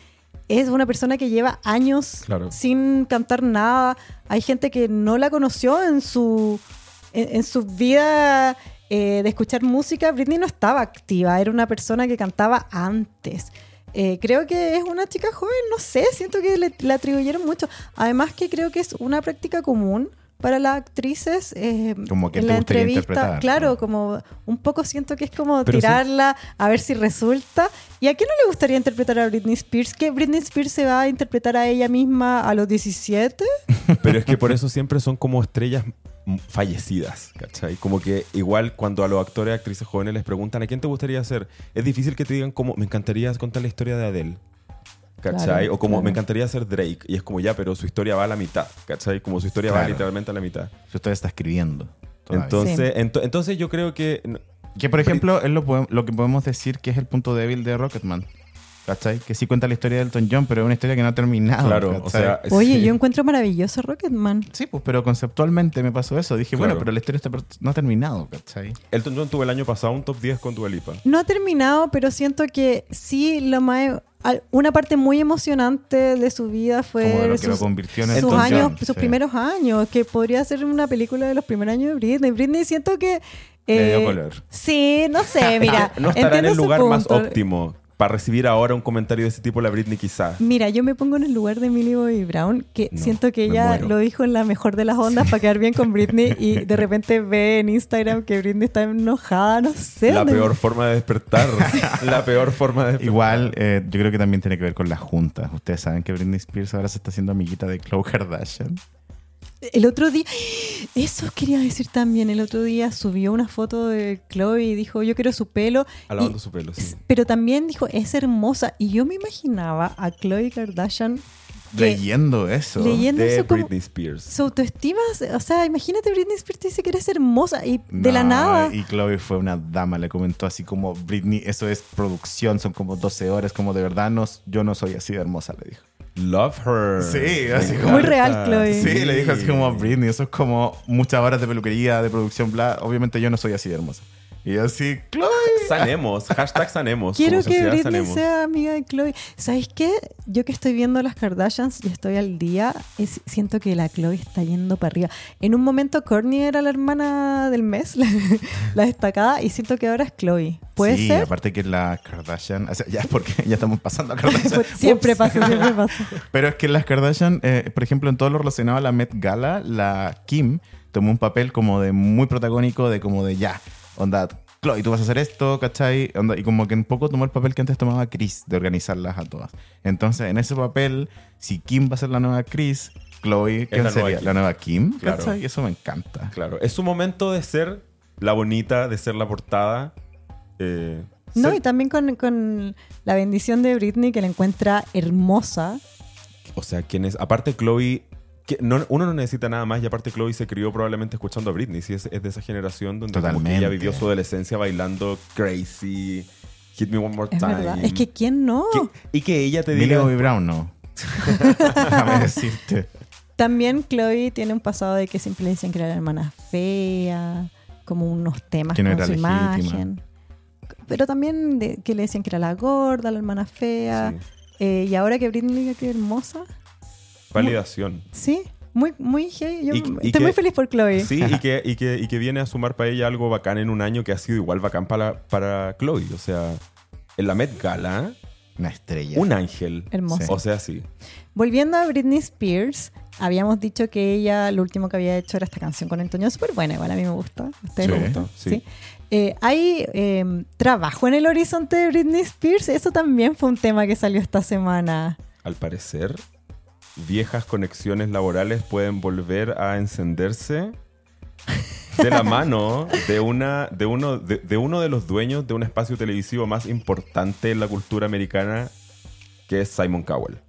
es una persona que lleva años Claro. sin cantar nada. Hay gente que no la conoció en su, en, en su vida eh, de escuchar música. Britney no estaba activa, era una persona que cantaba antes. Eh, creo que es una chica joven, no sé, siento que le, le atribuyeron mucho. Además que creo que es una práctica común para las actrices. eh, Como que en la entrevista, claro, ¿no? como un poco siento que es como Pero sí. tirarla a ver si resulta. ¿Y a quién no le gustaría interpretar a Britney Spears? ¿Que Britney Spears se va a interpretar a ella misma a los 17? Pero es que por eso siempre son como estrellas fallecidas, ¿cachai? Como que igual cuando a los actores y actrices jóvenes les preguntan a quién te gustaría hacer, es difícil que te digan como, me encantaría contar la historia de Adele. ¿Cachai? Claro, o como claro. me encantaría ser Drake. Y es como ya, pero su historia va a la mitad. ¿Cachai? Como su historia va literalmente a la mitad. Si usted está escribiendo. todavía. Entonces, ento- entonces yo creo que. Que por ejemplo, es lo que podemos decir que es el punto débil de Rocketman. ¿Cachai? Que sí cuenta la historia de Elton John, pero es una historia que no ha terminado. Claro, o sea. Oye, sí. yo encuentro maravilloso Rocketman. Sí, pues, pero conceptualmente me pasó eso. Dije, Claro. bueno, pero la historia está no ha terminado, ¿cachai? Elton John tuvo el año pasado un top 10 con Dua Lipa. No ha terminado, pero siento que sí, lo más, al- una parte muy emocionante de su vida fue Como de lo que lo sus, convirtió en sus Elton años, John, sus sí. primeros años, que podría ser una película de los primeros años de Britney. Britney siento que... Le dio eh, color. Sí, no sé, mira. no estará en el lugar más óptimo para recibir ahora un comentario de ese tipo la Britney quizá. Mira, yo me pongo en el lugar de Millie Bobby Brown, que No, siento que ella lo dijo en la mejor de las ondas para quedar bien con Britney y de repente ve en Instagram que Britney está enojada, no sé. La dónde- peor forma de despertar. la peor forma de despertar. Igual, eh, yo creo que también tiene que ver con las juntas. Ustedes saben que Britney Spears ahora se está haciendo amiguita de Khloe Kardashian. El otro día, eso quería decir también, el otro día subió una foto de Chloe y dijo, yo quiero su pelo. Alabando Y- su pelo, sí. Pero también dijo, es hermosa. Y yo me imaginaba a Chloe Kardashian Leyendo eso. leyendo De eso como... Britney Spears. Su autoestima, o sea, imagínate Britney Spears te dice que eres hermosa y de la nada. Y Chloe fue una dama, le comentó así como, Britney, eso es producción, son como 12 horas, como de verdad no, yo no soy así de hermosa, le dijo. Love her. Sí, así como- Muy real, Chloe. Sí, le dijo así como Britney, eso es como muchas horas de peluquería, de producción, bla. Obviamente yo no soy así de hermosa. Y yo así, Chloe. Sanemos. Hashtag sanemos. Quiero que Britney sanemos. sea amiga de Chloe. ¿Sabes qué? Yo que estoy viendo las Kardashians y estoy al día, es- siento que la Chloe está yendo para arriba. En un momento Courtney era la hermana del mes, la, la destacada, y siento que ahora es Chloe. ¿Puede sí, ser? aparte que la Kardashian, o sea, ya es porque ya estamos pasando a Kardashian. Pues siempre Ups. pasa, siempre pasa. Pero es que las Kardashian, eh, por ejemplo, en todo lo relacionado a la Met Gala, la Kim tomó un papel como de muy protagónico, de como de ya, onda, Chloe, tú vas a hacer esto, ¿cachai? Onda, y como que un poco tomó el papel que antes tomaba Chris, de organizarlas a todas. Entonces, en ese papel, si Kim va a ser la nueva Chris, Chloe, ¿quién la nueva sería? Kim. ¿La nueva Kim? Claro. ¿Cachai? Y eso me encanta. Claro. Es su momento de ser la bonita, de ser la portada. Eh, No, ser- y también con, con la bendición de Britney, que la encuentra hermosa. O sea, quienes. Aparte, Chloe. Que no- uno no necesita nada más y aparte Chloe se crió probablemente escuchando a Britney. Sí, es, es de esa generación donde como que Totalmente. ella vivió su adolescencia bailando Crazy, Hit Me One More Es Time. verdad. Es que ¿quién no? Que- y que ella te Millie diga... Bobby Brown, no. Déjame decirte. También Chloe tiene un pasado de que siempre le decían que era la hermana fea, como unos temas Que no con era su legítima. imagen. Pero también de- que le decían que era la gorda, la hermana fea. Sí. Eh, y ahora que Britney diga que hermosa, Validación. sí, muy, muy. Yo Y- y estoy que- muy feliz por Chloe. Sí, y que, y, que, y que viene a sumar para ella algo bacán en un año que ha sido igual bacán para, para Chloe. O sea, en la Met Gala, Una estrella. un ángel. Hermoso. O sea, sí. Volviendo a Britney Spears, habíamos dicho que ella lo último que había hecho era esta canción con Antonio, súper buena, igual a mí me gusta. ¿A ¿Ustedes Sí. les gusta? Sí. Sí. Eh, hay eh, trabajo en el horizonte de Britney Spears, eso también fue un tema que salió esta semana. Al parecer, viejas conexiones laborales pueden volver a encenderse de la mano de, una, de, uno, de, uno de los dueños de un espacio televisivo más importante en la cultura americana, que es Simon Cowell.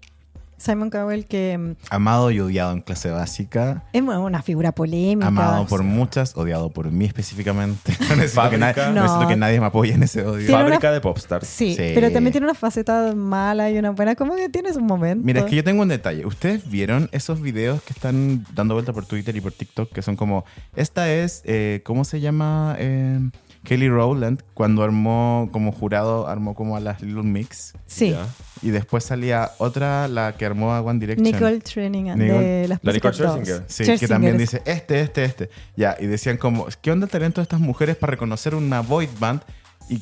Simon Cowell que mm, Amado y odiado en clase básica. es una figura polémica. Amado por muchas, odiado por mí específicamente. No necesito, que, nadie- no No. necesito que nadie me apoye en ese odio. Tiene Fábrica una- de popstars. Sí, Sí. pero también tiene una faceta mala y una buena. Como que tiene su momento. Mira, es que yo tengo un detalle. ¿Ustedes vieron esos videos que están dando vuelta por Twitter y por TikTok que son como, esta es, eh, ¿cómo se llama? Eh, Kelly Rowland, cuando armó como jurado, armó como a las Little Mix. Sí, Ya. Y después salía otra, la que armó a One Direction. Nicole Training Nicole- de las la Nicole. Scherzinger. Sí, que Scherzinger también es- dice este, este, este. Ya, y decían como, ¿qué onda el talento de estas mujeres para reconocer una void band? Y,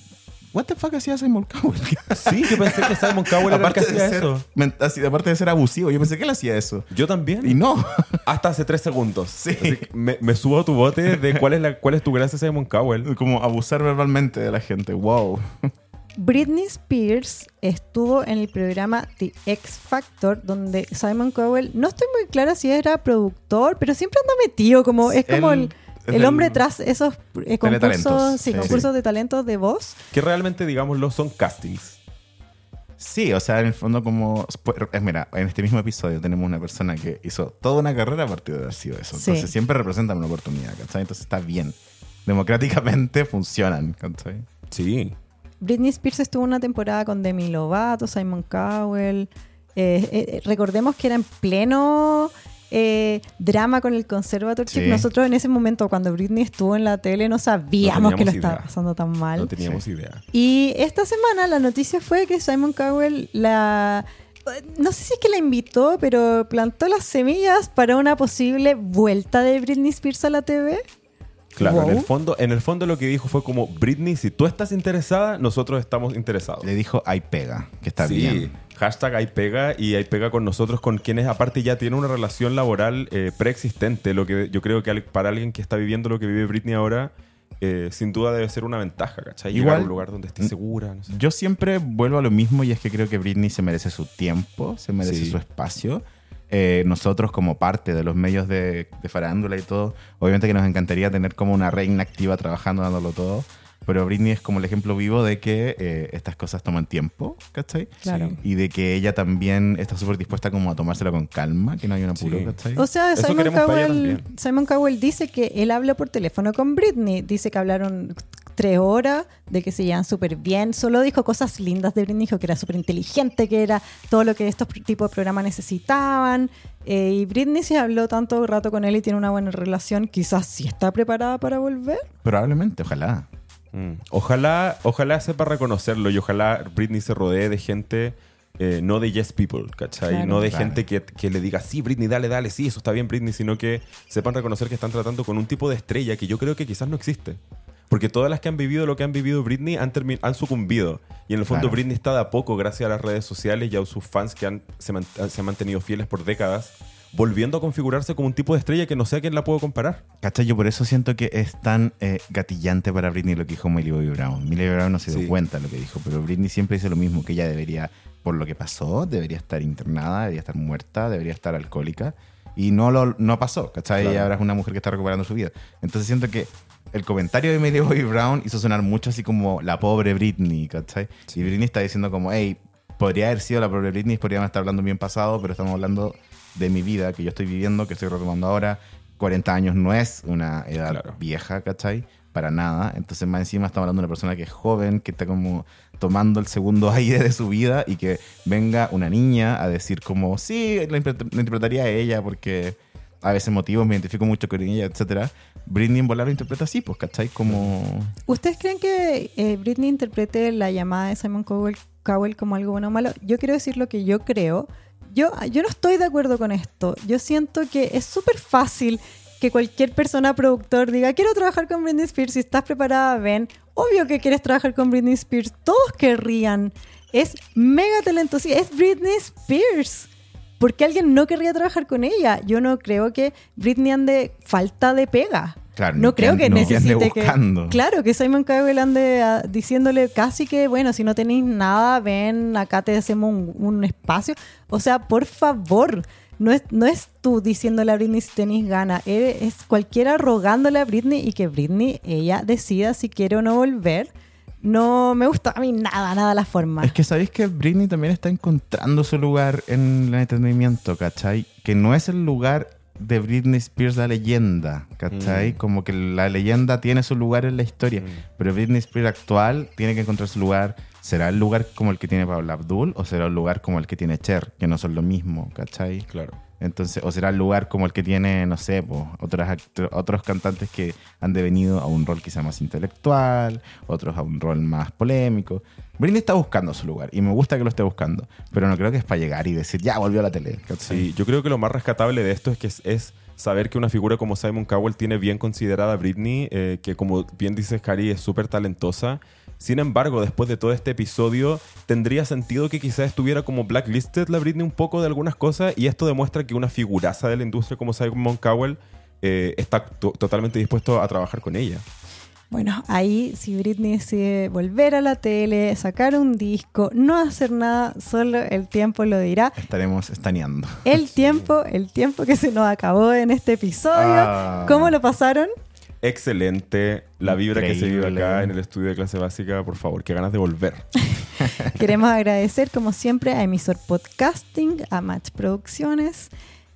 ¿what the fuck hacía Simon Cowell? Sí, yo pensé que Simon Cowell era el que de hacía ser, eso. así, aparte de ser abusivo, yo pensé que él hacía eso. Yo también. Y no. Hasta hace tres segundos. Sí. Así que me, me subo a tu bote de cuál es, la, cuál es tu gracia, Simon Cowell. como abusar verbalmente de la gente. Wow. Britney Spears estuvo en el programa The X Factor, donde Simon Cowell, no estoy muy clara si era productor, pero siempre anda metido, como es como el, el hombre tras esos eh, concursos, sí, sí. concursos de talentos de voz. Que realmente, digámoslo, son castings. Sí, o sea, en el fondo como... eh, Mira, en este mismo episodio tenemos una persona que hizo toda una carrera a partir de haber sido eso. Sí. Entonces siempre representan una oportunidad, ¿cachai? Entonces está bien. Democráticamente funcionan, ¿cachai? Sí. Britney Spears estuvo una temporada con Demi Lovato, Simon Cowell. Eh, eh, recordemos que era en pleno eh, drama con el conservatorship. Sí. Nosotros en ese momento, cuando Britney estuvo en la tele, no sabíamos No que lo estaba pasando tan mal. No teníamos idea. Y esta semana la noticia fue que Simon Cowell la... No sé si es que la invitó, pero plantó las semillas para una posible vuelta de Britney Spears a la TV. Claro, en, Wow. el fondo, en el fondo lo que dijo fue como, Britney, si tú estás interesada, nosotros estamos interesados. Le dijo, hay pega, que está sí, bien. hashtag hay pega y hay pega con nosotros, con quienes aparte ya tienen una relación laboral eh, preexistente. Lo que yo creo que para alguien que está viviendo lo que vive Britney ahora, eh, sin duda debe ser una ventaja, ¿cachai? Llegar a Igual- un lugar donde esté segura, no sé. Yo siempre vuelvo a lo mismo y es que creo que Britney se merece su tiempo, se merece Sí. su espacio. Eh, nosotros como parte de los medios de, de farándula y todo, obviamente que nos encantaría tener como una reina activa trabajando, dándolo todo. Pero Britney es como el ejemplo vivo de que eh, estas cosas toman tiempo, ¿cachai? Claro. Sí. Y de que ella también está súper dispuesta como a tomárselo con calma, que no hay un apuro, Sí. ¿cachai? O sea, Eso Simon Cowell. Simon Cowell dice que él habló por teléfono con Britney. Dice que hablaron tres horas, de que se llevan súper bien. Solo dijo cosas lindas de Britney. Dijo que era súper inteligente, que era todo lo que estos tipos de programas necesitaban. Eh, y Britney se habló tanto rato con él y tiene una buena relación. Quizás sí está preparada para volver. Probablemente, ojalá. Mm. Ojalá, ojalá sepa reconocerlo y ojalá Britney se rodee de gente, eh, no de yes people, ¿cachai? Claro. no de Claro. gente que, que le diga, sí, Britney, dale, dale, sí, eso está bien, Britney, sino que sepan reconocer que están tratando con un tipo de estrella que yo creo que quizás no existe. Porque todas las que han vivido lo que han vivido Britney han, han sucumbido. Y en el fondo Claro. Britney está de a poco, gracias a las redes sociales y a sus fans que han, se, man- se han mantenido fieles por décadas, volviendo a configurarse como un tipo de estrella que no sé a quién la puedo comparar. ¿Cachai? Yo por eso siento que es tan eh, gatillante para Britney lo que dijo Millie Bobby Brown. Millie Bobby Brown no se dio Sí. cuenta de lo que dijo, pero Britney siempre dice lo mismo, que ella debería, por lo que pasó, debería estar internada, debería estar muerta, debería estar alcohólica. Y no lo no pasó, ¿cachai? Claro. Ella ahora es una mujer que está recuperando su vida. Entonces siento que el comentario de Millie Bobby Brown hizo sonar mucho así como la pobre Britney, ¿cachai? Y Britney está diciendo como, hey, podría haber sido la pobre Britney, podríamos estar hablando bien pasado, pero estamos hablando de mi vida que yo estoy viviendo, que estoy retomando ahora. 40 años no es una edad Claro. vieja, ¿cachai? Para nada. Entonces, más encima estamos hablando de una persona que es joven, que está como tomando el segundo aire de su vida y que venga una niña a decir como, sí, la, interpre- la interpretaría ella porque a veces motivos me identifico mucho con ella, etcétera. Britney en volar interpreta así, pues, ¿cachai? Como... ¿Ustedes creen que eh, Britney interprete la llamada de Simon Cowell, Cowell como algo bueno o malo? Yo quiero decir lo que yo creo. Yo, yo no estoy de acuerdo con esto. Yo siento que es súper fácil que cualquier persona productor diga, quiero trabajar con Britney Spears, si estás preparada, ven. Obvio que quieres trabajar con Britney Spears, todos querrían. Es mega talentosa, es Britney Spears. ¿Por qué alguien no querría trabajar con ella? Yo no creo que Britney ande falta de pega. Claro, no creo que que que necesite que... buscando. Claro, que Simon Cowell ande ah, diciéndole casi que, bueno, si no tenéis nada, ven, acá te hacemos un, un espacio. O sea, por favor, no es, no es tú diciéndole a Britney si tenéis ganas, es cualquiera rogándole a Britney y que Britney, ella decida si quiere o no volver. No me gusta a mí nada, nada la forma. Es que sabéis que Britney también está encontrando su lugar en el entretenimiento, ¿cachai? Que no es el lugar de Britney Spears la leyenda, ¿cachai? Mm. Como que la leyenda tiene su lugar en la historia, Mm. pero Britney Spears actual tiene que encontrar su lugar. ¿Será el lugar como el que tiene Paula Abdul o será el lugar como el que tiene Cher, que no son lo mismo, ¿cachai? Claro. Entonces, o será el lugar como el que tiene, no sé, otros, cantantes que han devenido a un rol quizá más intelectual, otros a un rol más polémico. Britney está buscando su lugar y me gusta que lo esté buscando, pero no creo que es para llegar y decir, ya volvió a la tele. Sí, yo creo que lo más rescatable de esto es que es, es saber que una figura como Simon Cowell tiene bien considerada a Britney, eh, que como bien dices, Cari, es súper talentosa. Sin embargo, después de todo este episodio, tendría sentido que quizás estuviera como blacklisted la Britney un poco de algunas cosas, y esto demuestra que una figuraza de la industria como Simon Cowell eh, está to- totalmente dispuesto a trabajar con ella. Bueno, ahí si Britney decide volver a la tele, sacar un disco, no hacer nada, solo el tiempo lo dirá. Estaremos estaneando. El tiempo, el tiempo que se nos acabó en este episodio. Ah. ¿Cómo lo pasaron? Excelente. La vibra que se vive acá en el estudio de clase básica, por favor, qué ganas de volver. Queremos agradecer, como siempre, a Emisor Podcasting, a Match Producciones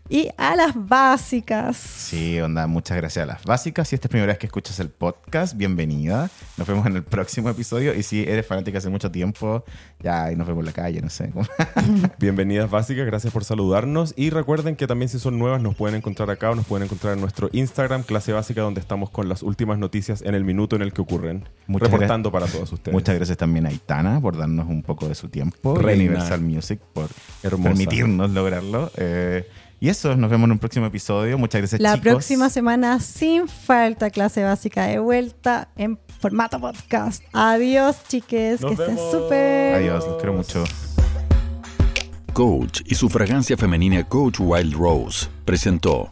y a las básicas. Sí, onda, muchas gracias a las básicas. Si esta es la primera vez que escuchas el podcast, bienvenida. Nos vemos en el próximo episodio. Y si eres fanática hace mucho tiempo, ya y nos vemos en la calle, no sé. Bienvenidas básicas, gracias por saludarnos y recuerden que también si son nuevas nos pueden encontrar acá o nos pueden encontrar en nuestro Instagram, clase básica, donde estamos con las últimas noticias en el minuto en el que ocurren, Muchas reportando para todos ustedes. Muchas gracias también a Itana por darnos un poco de su tiempo. Reina. Universal Music por Hermosa. permitirnos lograrlo. Eh, y eso, nos vemos en un próximo episodio. Muchas gracias, La chicos. próxima semana, sin falta, clase básica de vuelta en formato podcast. Adiós, chiques. Nos que estén súper. Adiós, los quiero mucho. Coach y su fragancia femenina Coach Wild Rose presentó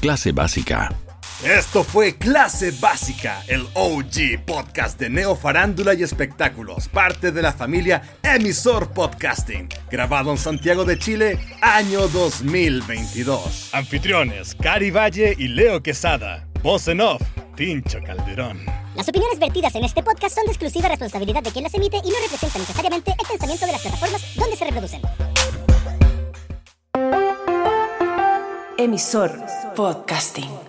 Clase Básica. Esto fue Clase Básica, el OG podcast de Neo Farándula y Espectáculos, parte de la familia Emisor Podcasting, grabado en Santiago de Chile, año 2022. Anfitriones, Cari Valle y Leo Quesada. Voz en off, Tincho Calderón. Las opiniones vertidas en este podcast son de exclusiva responsabilidad de quien las emite y no representan necesariamente el pensamiento de las plataformas donde se reproducen. Emisor Podcasting.